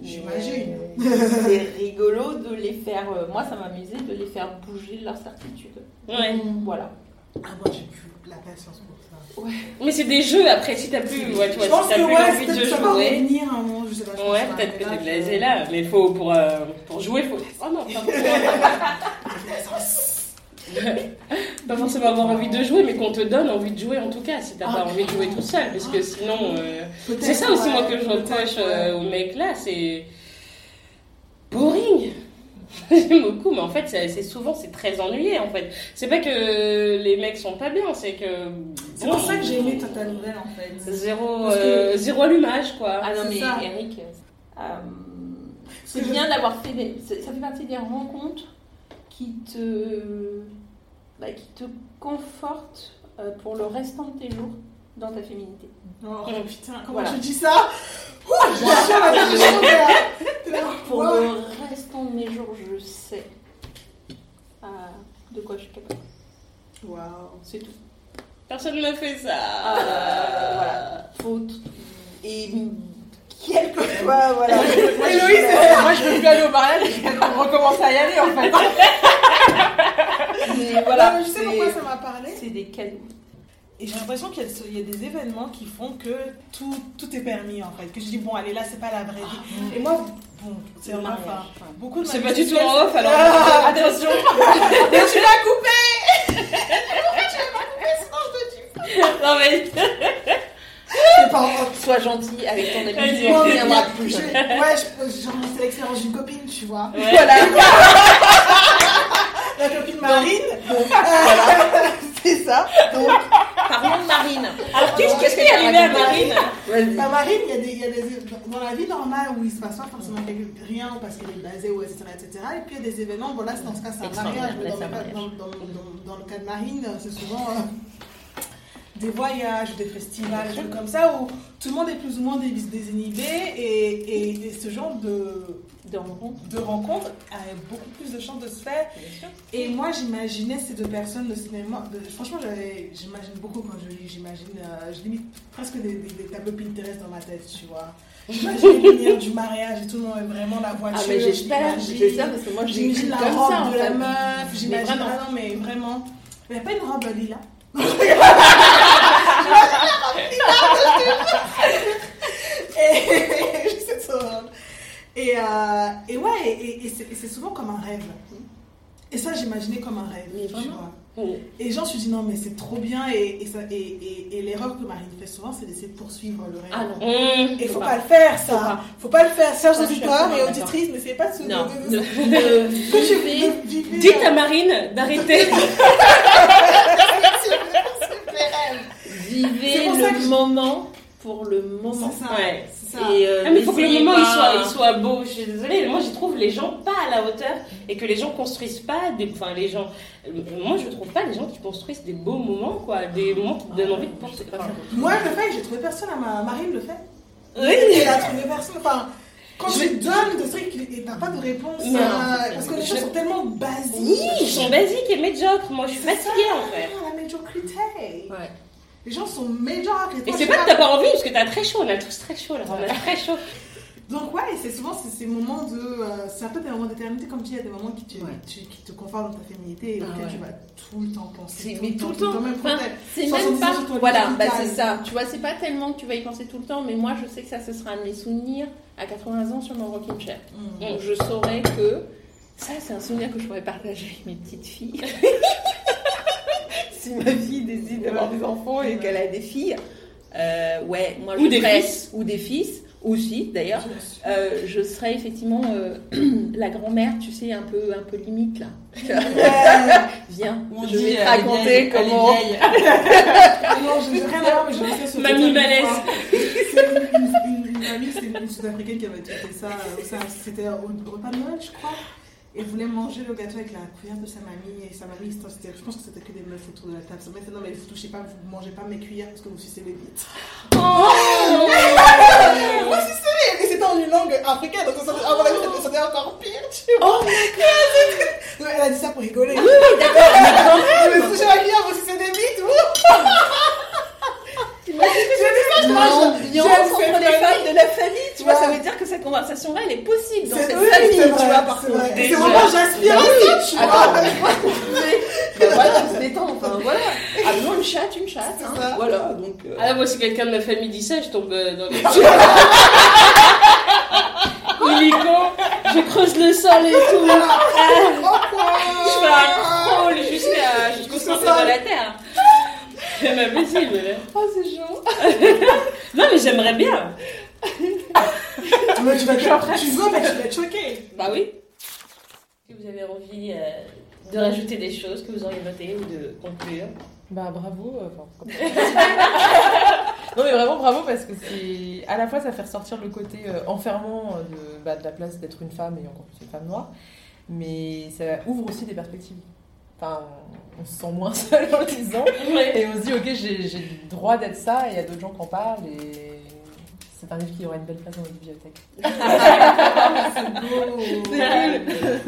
J'imagine. C'est rigolo de les faire. euh, moi, ça m'amusait de les faire bouger de leur certitude. Ouais. Voilà. Ah, moi, j'ai plus la patience pour ça. Mais c'est des jeux après, si t'as plus, ouais, tu vois, je pense si t'as que plus ouais, envie de peut-être ça va jouer. revenir un moment, je sais pas. je Ouais, va peut-être que t'es là, blasé là, mais faut pour, euh, pour jouer, faut. Oh non, pas forcément, pas forcément avoir envie de jouer, mais qu'on te donne envie de jouer en tout cas, si t'as Ah, pas envie de jouer tout seul, parce que sinon. euh, C'est ça aussi, ouais, moi, que je reproche ouais. euh, aux mecs là, c'est. boring. J'aime beaucoup, mais en fait, c'est souvent, c'est très ennuyé en fait. C'est pas que les mecs sont pas bien, c'est que. C'est pour ça que j'ai aimé ta, nouvelle en fait. Zéro, que- euh, zéro allumage, quoi. Ah non, C'est mais ça. Eric, euh, c'est bien d'avoir fait des. Ça fait partie des rencontres qui te. bah, qui te confortent euh, pour le restant de tes jours dans ta féminité. Oh putain, comment Voilà. tu dis ça Ouh, là, Pour wow. le restant de mes jours, je sais euh, de quoi je suis capable. Waouh. C'est tout. Personne ne fait ça. Euh, voilà. Faute. Et quel que soit, voilà. Héloïse, moi je veux plus aller au mariage, je vais recommencer à y aller en fait. Mais Voilà, mais je sais pourquoi ça m'a parlé. c'est des cadeaux. Et j'ai l'impression qu'il y, a y des événements qui font que tout, tout est permis en fait. Que je dis, bon, allez, là, c'est pas la vraie vie. Et moi, bon, c'est mariage, enfin, beaucoup de C'est pas du tout en off, alors Ah, attention. Mais tu l'as coupé non mais. C'est pas. Sois gentil avec ton ami, tu Non, en mais reviendras plus. je- Ouais, c'est l'expérience d'une copine, tu vois. Ouais. Voilà. La copine Marine, C'est ça. Donc, parlons de Marine. Alors qu'est-ce qui est arrivé à Marine. La marine, il y a des, il y a des, dans la vie normale où il se passe pas forcément rien parce qu'elle est blasée ou etc., etc. Et puis il y a des événements, bon là c'est dans ce cas c'est un mariage, mais dans, dans, dans, dans, dans le cas de Marine, c'est souvent euh, des voyages, des festivals, des trucs comme ça où tout le monde est plus ou moins dés- désinhibé et, et, et ce genre de, le de rencontres a beaucoup plus de chances de se faire. Et moi, j'imaginais ces deux personnes de cinéma. de- franchement, j'imagine beaucoup quand je lis. J'imagine, euh, je limite presque des, des- des tableaux Pinterest dans ma tête, tu vois. J'imagine lumières du mariage et tout le est vraiment la voiture. Ah, mais j'espère, ça, parce que moi J'imagine la robe ça de la meuf. J'imagine. Ah non, mais vraiment. Il n'y a pas une robe lila? et ça. Et, euh, et ouais, et, et c'est- souvent comme un rêve. Et ça, j'imaginais comme un rêve. Tu vraiment. Mm. Et gens se dit non, mais c'est trop bien. Et, et, l'erreur que Marine fait souvent, c'est d'essayer de poursuivre le rêve. Ah non. Mmh. Et faut Faut pas, pas. le faire, Faut ça. pas. Faut pas le faire. Suis auditeurs et auditrices, n'essayez pas de se Non, de- de- de- Dites euh, à Marine d'arrêter. vivez le moment pour le moment. C'est ça. Ouais. C'est ça. Et, euh, Ah, mais il faut que le moment il pas- soit, il soit beau. Je suis désolée, moi je trouve les gens pas à la hauteur et que les gens construisent pas des. Enfin, les gens. Moi je trouve pas les gens qui construisent des beaux moments, quoi. Des moments qui te donnent envie de poursuivre. Enfin, Moi, je le fais, j'ai trouvé personne à ma Marine le fait. Oui. Elle a trouvé personne. Enfin, quand Je- tu donnes des trucs et t'as pas de réponse, Non. euh, parce que les Je- choses sont tellement basiques. Oui, ils sont basiques et médiocres. Moi je suis fatiguée ça, en fait. La médiocrité. Ouais. Les gens sont médiocres. Et toi, c'est pas que t'as pas envie, parce que t'as très chaud, on a tous très chaud là, on a très chaud. Donc ouais, c'est souvent ces moments de, euh, c'est un peu des moments d'éternité comme tu dis, il y a des moments qui te, Ouais. tu- qui te confortent dans ta féminité et Ah auxquels ouais. tu vas tout le temps penser. Mais tout le temps. même Enfin. C'est même pas. Voilà, bah c'est ça. Tu vois, c'est pas tellement que tu vas y penser tout le temps, mais moi je sais que ça, ce sera un de mes souvenirs à 80 ans sur mon rocking chair. Donc je saurais que ça, c'est un souvenir que je pourrais partager avec mes petites filles. si ma fille décide d'avoir des enfants et qu'elle a des filles, euh, ouais, moi je Ou des serais- fils. Ou des fils, aussi d'ailleurs. Euh, je serais effectivement euh, la grand-mère, tu sais, un peu, un peu limite là. Viens, On je dit, vais te raconter comment. Non, je rien à voir, mais je ce Mamie malaise. une fois. C'est une, une, une, une amie, c'est une sud-africaine qui avait tweeté ça. euh, ça, C'était au repas de Noël, je crois. Elle voulait manger le gâteau avec la cuillère de sa mamie. Et sa mamie, c'était- je pense que c'était que des meufs autour de la table. Sa mère non, mais vous touchez pas, vous mangez pas mes cuillères parce que vous sucez les bites. Moi, c'est sérieux. Et c'était en une langue africaine, donc ça, ça- ça devient encore pire, tu vois. Donc, elle a dit ça pour rigoler. Oui, oui, d'accord, mais quand Je me touche la cuillère, vous sucez des bites, vous J'ai dit ça, je mange. L'ambiance entre les femme de la famille, tu vois, ça veut dire que cette conversation-là, elle est possible dans C'est cette famille, c'est tu vrai, vois, par c'est contre. C'est vraiment, j'aspire Bah à oui. ça, tu vois. On se détend, enfin voilà. Ah non, une chatte, une chatte, hein. Voilà, donc... euh, Ah, moi, si quelqu'un de ma famille dit ça, je tombe euh, dans les. Illico, je creuse le sol et tout. Je fais un crawl jusqu'au centre de la terre. C'est pas possible. Oh, c'est chaud. Non, mais j'aimerais bien. Mais tu vas te- tu veux, mais tu vas être choqué. Bah oui. Est-ce que vous avez envie euh, de rajouter des choses que vous auriez notées ou de conclure? Bah bravo. euh, enfin, non mais vraiment bravo parce que c'est à la fois ça fait ressortir le côté euh, enfermant de, bah, de la place d'être une femme et encore plus une femme noire, mais ça ouvre aussi des perspectives. Enfin, on, on se sent moins seul en le disant Ouais. et on se dit ok j'ai j'ai le droit d'être ça et il y a d'autres gens qui en parlent et c'est un livre qui aura une belle place dans la bibliothèque.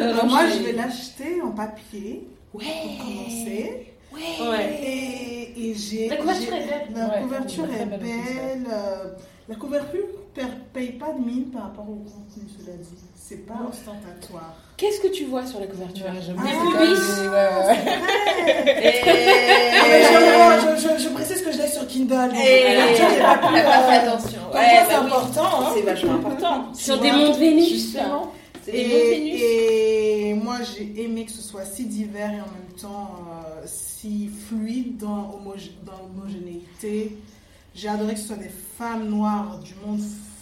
Euh, moi, je vais l'acheter en papier pour commencer. Ouais. Et, et j'ai. La couverture est belle. La Ouais, couverture est belle euh, La couverture paye pas de mine par rapport au contenu, cela dit. C'est pas ostentatoire. Qu'est-ce que tu vois sur la couverture Ah. Ouais, ouais, ouais. Ah, mais je, je, je, je précise que je l'ai sur Kindle. pas pas fait euh, attention. Ouais, bah c'est oui. important. Hein. C'est vachement important. Sur des mondes Vénus. Justement. Et, et moi, j'ai aimé que ce soit si divers et en même temps euh, si fluide dans l'homogénéité. J'ai adoré que ce soit des femmes noires du monde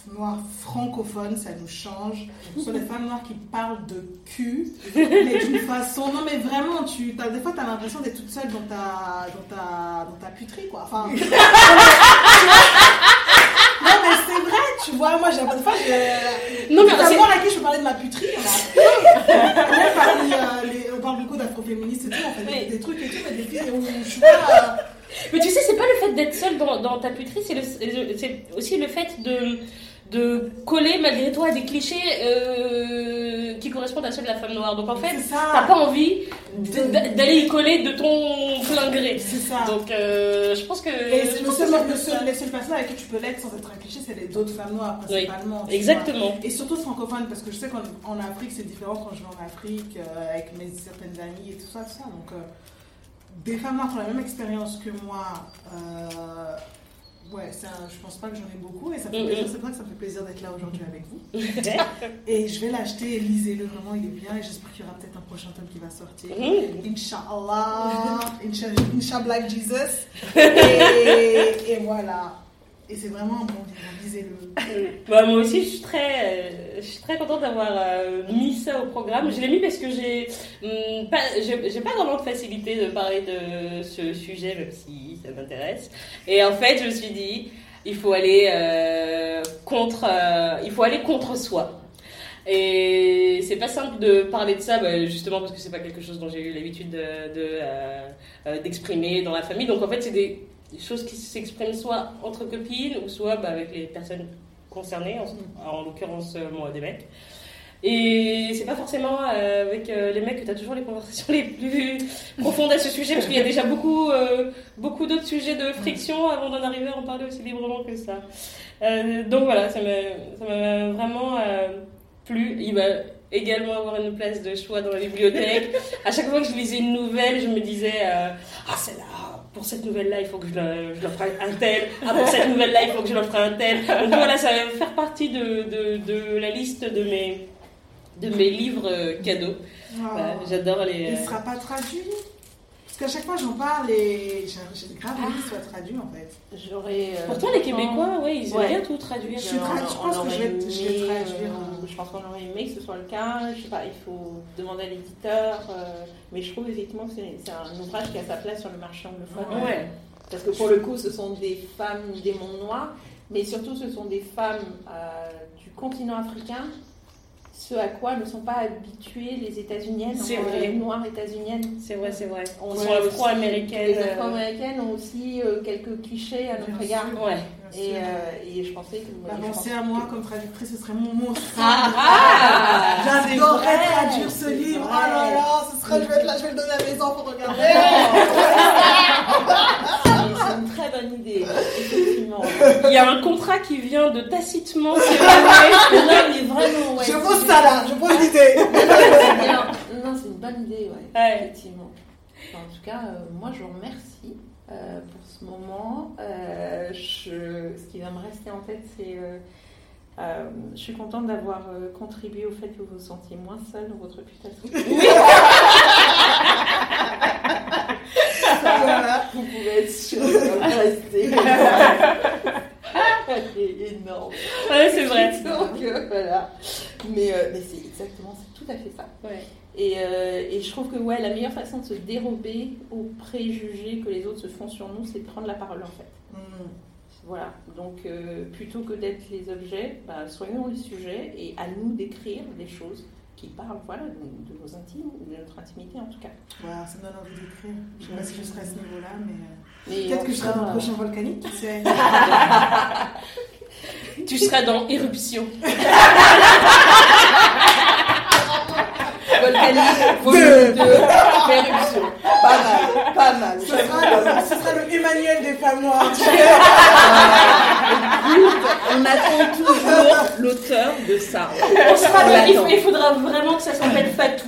f- noir francophone, ça nous change. Ce sont des femmes noires qui parlent de cul, mais d'une façon. Non, mais vraiment, tu, t'as- des fois, tu as l'impression d'être toute seule dans ta, dans ta, dans ta puterie, quoi. Enfin. Non, mais c'est vrai, tu vois, moi, j'ai des fois, j'ai. Non, mais c'est- moi à qui je parler de ma puterie, on euh, on parle beaucoup d'afroféministes et tout, on fait des, trucs et tout, mais des filles où je vois. euh, Mais tu sais, c'est pas le fait d'être seule dans, dans ta puterie, c'est aussi le fait de, de coller malgré toi à des clichés euh, qui correspondent à ceux de la femme noire. Donc en fait, t'as pas envie d'aller y coller de ton plein gré. C'est ça. Donc euh, je pense que. Et je c'est le pense seul, que ça- le seul- les seules personnes avec qui tu peux l'être sans être un cliché, c'est les autres femmes noires, principalement. vois. Exactement. Et surtout francophones, parce que je sais qu'en en Afrique, c'est différent quand je vais en Afrique, euh, avec mes certaines amies et tout ça, tout ça. Donc, des femmes noires qui ont la même expérience que moi, ouais, je pense pas que j'en ai beaucoup, et ça fait plaisir, c'est vrai que ça me fait plaisir d'être là aujourd'hui avec vous. Et je vais l'acheter, lisez-le, vraiment, il est bien, et j'espère qu'il y aura peut-être un prochain tome qui va sortir. Mhm. Inch'Allah, Inch'Allah, Inch'Allah like Jesus. Et, et voilà. Et c'est vraiment un bon livre, lisez-le. Bah, moi aussi, je suis très, euh, je suis très contente d'avoir euh, mis ça au programme. Je l'ai mis parce que j'ai hum, pas, pas vraiment de facilité de parler de ce sujet, même si ça m'intéresse. Et en fait, je me suis dit, il faut aller euh, contre, il faut aller contre soi. Et c'est pas simple de parler de ça, bah, justement parce que c'est pas quelque chose dont j'ai eu l'habitude de, de, d'exprimer dans la famille. Donc en fait, c'est des des choses qui s'expriment soit entre copines ou soit bah, avec les personnes concernées, en, en l'occurrence euh, moi des mecs. Et c'est pas forcément euh, avec euh, les mecs que tu as toujours les conversations les plus profondes à ce sujet, parce qu'il y a déjà beaucoup, euh, beaucoup d'autres sujets de friction avant d'en arriver à en parler aussi librement que ça. Euh, donc voilà, ça m'a vraiment euh, plu. Il va également avoir une place de choix dans la bibliothèque. À chaque fois que je lisais une nouvelle, je me disais Ah, celle-là, pour cette nouvelle-là, il faut que je le- je l'offre à un tel. Ah, pour cette nouvelle-là, il faut que je l'offre à un tel. Donc voilà, ça va faire partie de, de, de la liste de mes, de mes livres euh, cadeaux. Voilà, J'adore les. Il euh, ne sera pas traduit? Parce qu'à chaque fois j'en parle et j'ai grave envie qu'il soit traduit en fait. J'aurais. euh, Pourtant, les Québécois, ouais, ils aiment Ouais. bien tout traduire. Je tra- pense que aurait je vais- je vais aimé, traduire, euh, je pense qu'on aurait aimé que ce soit le cas. Je sais pas, il faut demander à l'éditeur. euh, mais je trouve effectivement que c'est c'est un ouvrage qui a sa place sur le marché anglophone. Ouais. Parce que pour le coup, ce sont des femmes des mondes noirs, mais surtout ce sont des femmes euh, du continent africain, ce à quoi ne sont pas habituées les États-Uniennes, les noires états-uniennes. C'est vrai, c'est vrai. On sont afro-américaines. Les euh, afro-américaines ont aussi euh, quelques clichés à notre Bien égard. sûr. Ouais. Et, euh, et je pensais que. Bah, pensez pense à moi que- comme traductrice, ce serait mon monstre. Ah J'adorerais c'est vrai, traduire ce livre. Oh là là, ce serait, je vais être là, je vais le donner à mes enfants pour regarder. Très bonne idée, effectivement. il y a un contrat qui vient de tacitement s'évaluer. non, mais vraiment, ouais. Je pose ça là, je pose l'idée. C'est bien. Non, c'est une bonne idée, ouais. Ouais. Effectivement. Enfin, en tout cas, euh, moi, je vous remercie euh, pour ce moment. Euh, je- Ce qui va me rester en tête, c'est. euh, euh, je suis contente d'avoir euh, contribué au fait que vous vous sentiez moins seul dans votre réputation. Voilà. Vous pouvez être sûr. Elle est énorme. Ouais, c'est vrai. Donc euh, voilà. Mais, euh, mais c'est exactement, c'est tout à fait ça. Ouais. Et, euh, et je trouve que ouais, la meilleure façon de se dérober aux préjugés que les autres se font sur nous, c'est de prendre la parole en fait. Hmm. Voilà. Donc euh, plutôt que d'être les objets, bah, soyons les sujets et à nous d'écrire des choses qui parlent voilà, de, de nos intimes, de notre intimité en tout cas. Voilà, ça me donne envie d'écrire. Je sais pas si je serai à ce niveau-là, mais. euh, Mais Peut-être que je serai dans le prochain volcanique, tu sais. Tu seras dans Éruption. Volcanique, volume 2, éruption. Pas mal, pas mal. Ce sera, le, ce sera le Emmanuel des femmes noires. On attend toujours l'auteur de ça. On sera On le- il, faudra vraiment que ça s'appelle Fatou.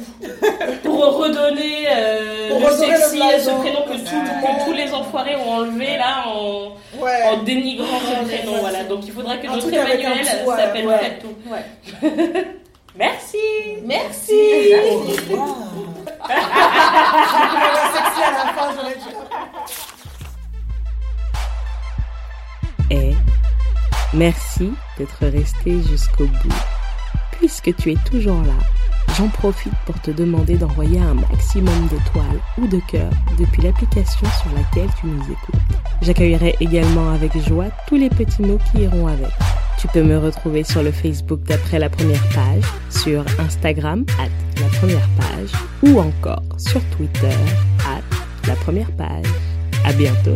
Pour redonner euh, Pour le sexy, ce prénom que, tout- que tous les enfoirés ont enlevé là en, Ouais. en dénigrant ce prénom. Voilà. Donc il faudra que notre Emmanuel s'appelle ouais. Fatou. Ouais. Merci. Merci. Wow. merci d'être resté jusqu'au bout. Puisque tu es toujours là, j'en profite pour te demander d'envoyer un maximum d'étoiles ou de cœurs depuis l'application sur laquelle tu nous écoutes. J'accueillerai également avec joie tous les petits mots qui iront avec. Tu peux me retrouver sur le Facebook d'après la première page, sur Instagram at la première page ou encore sur Twitter at la première page. À bientôt!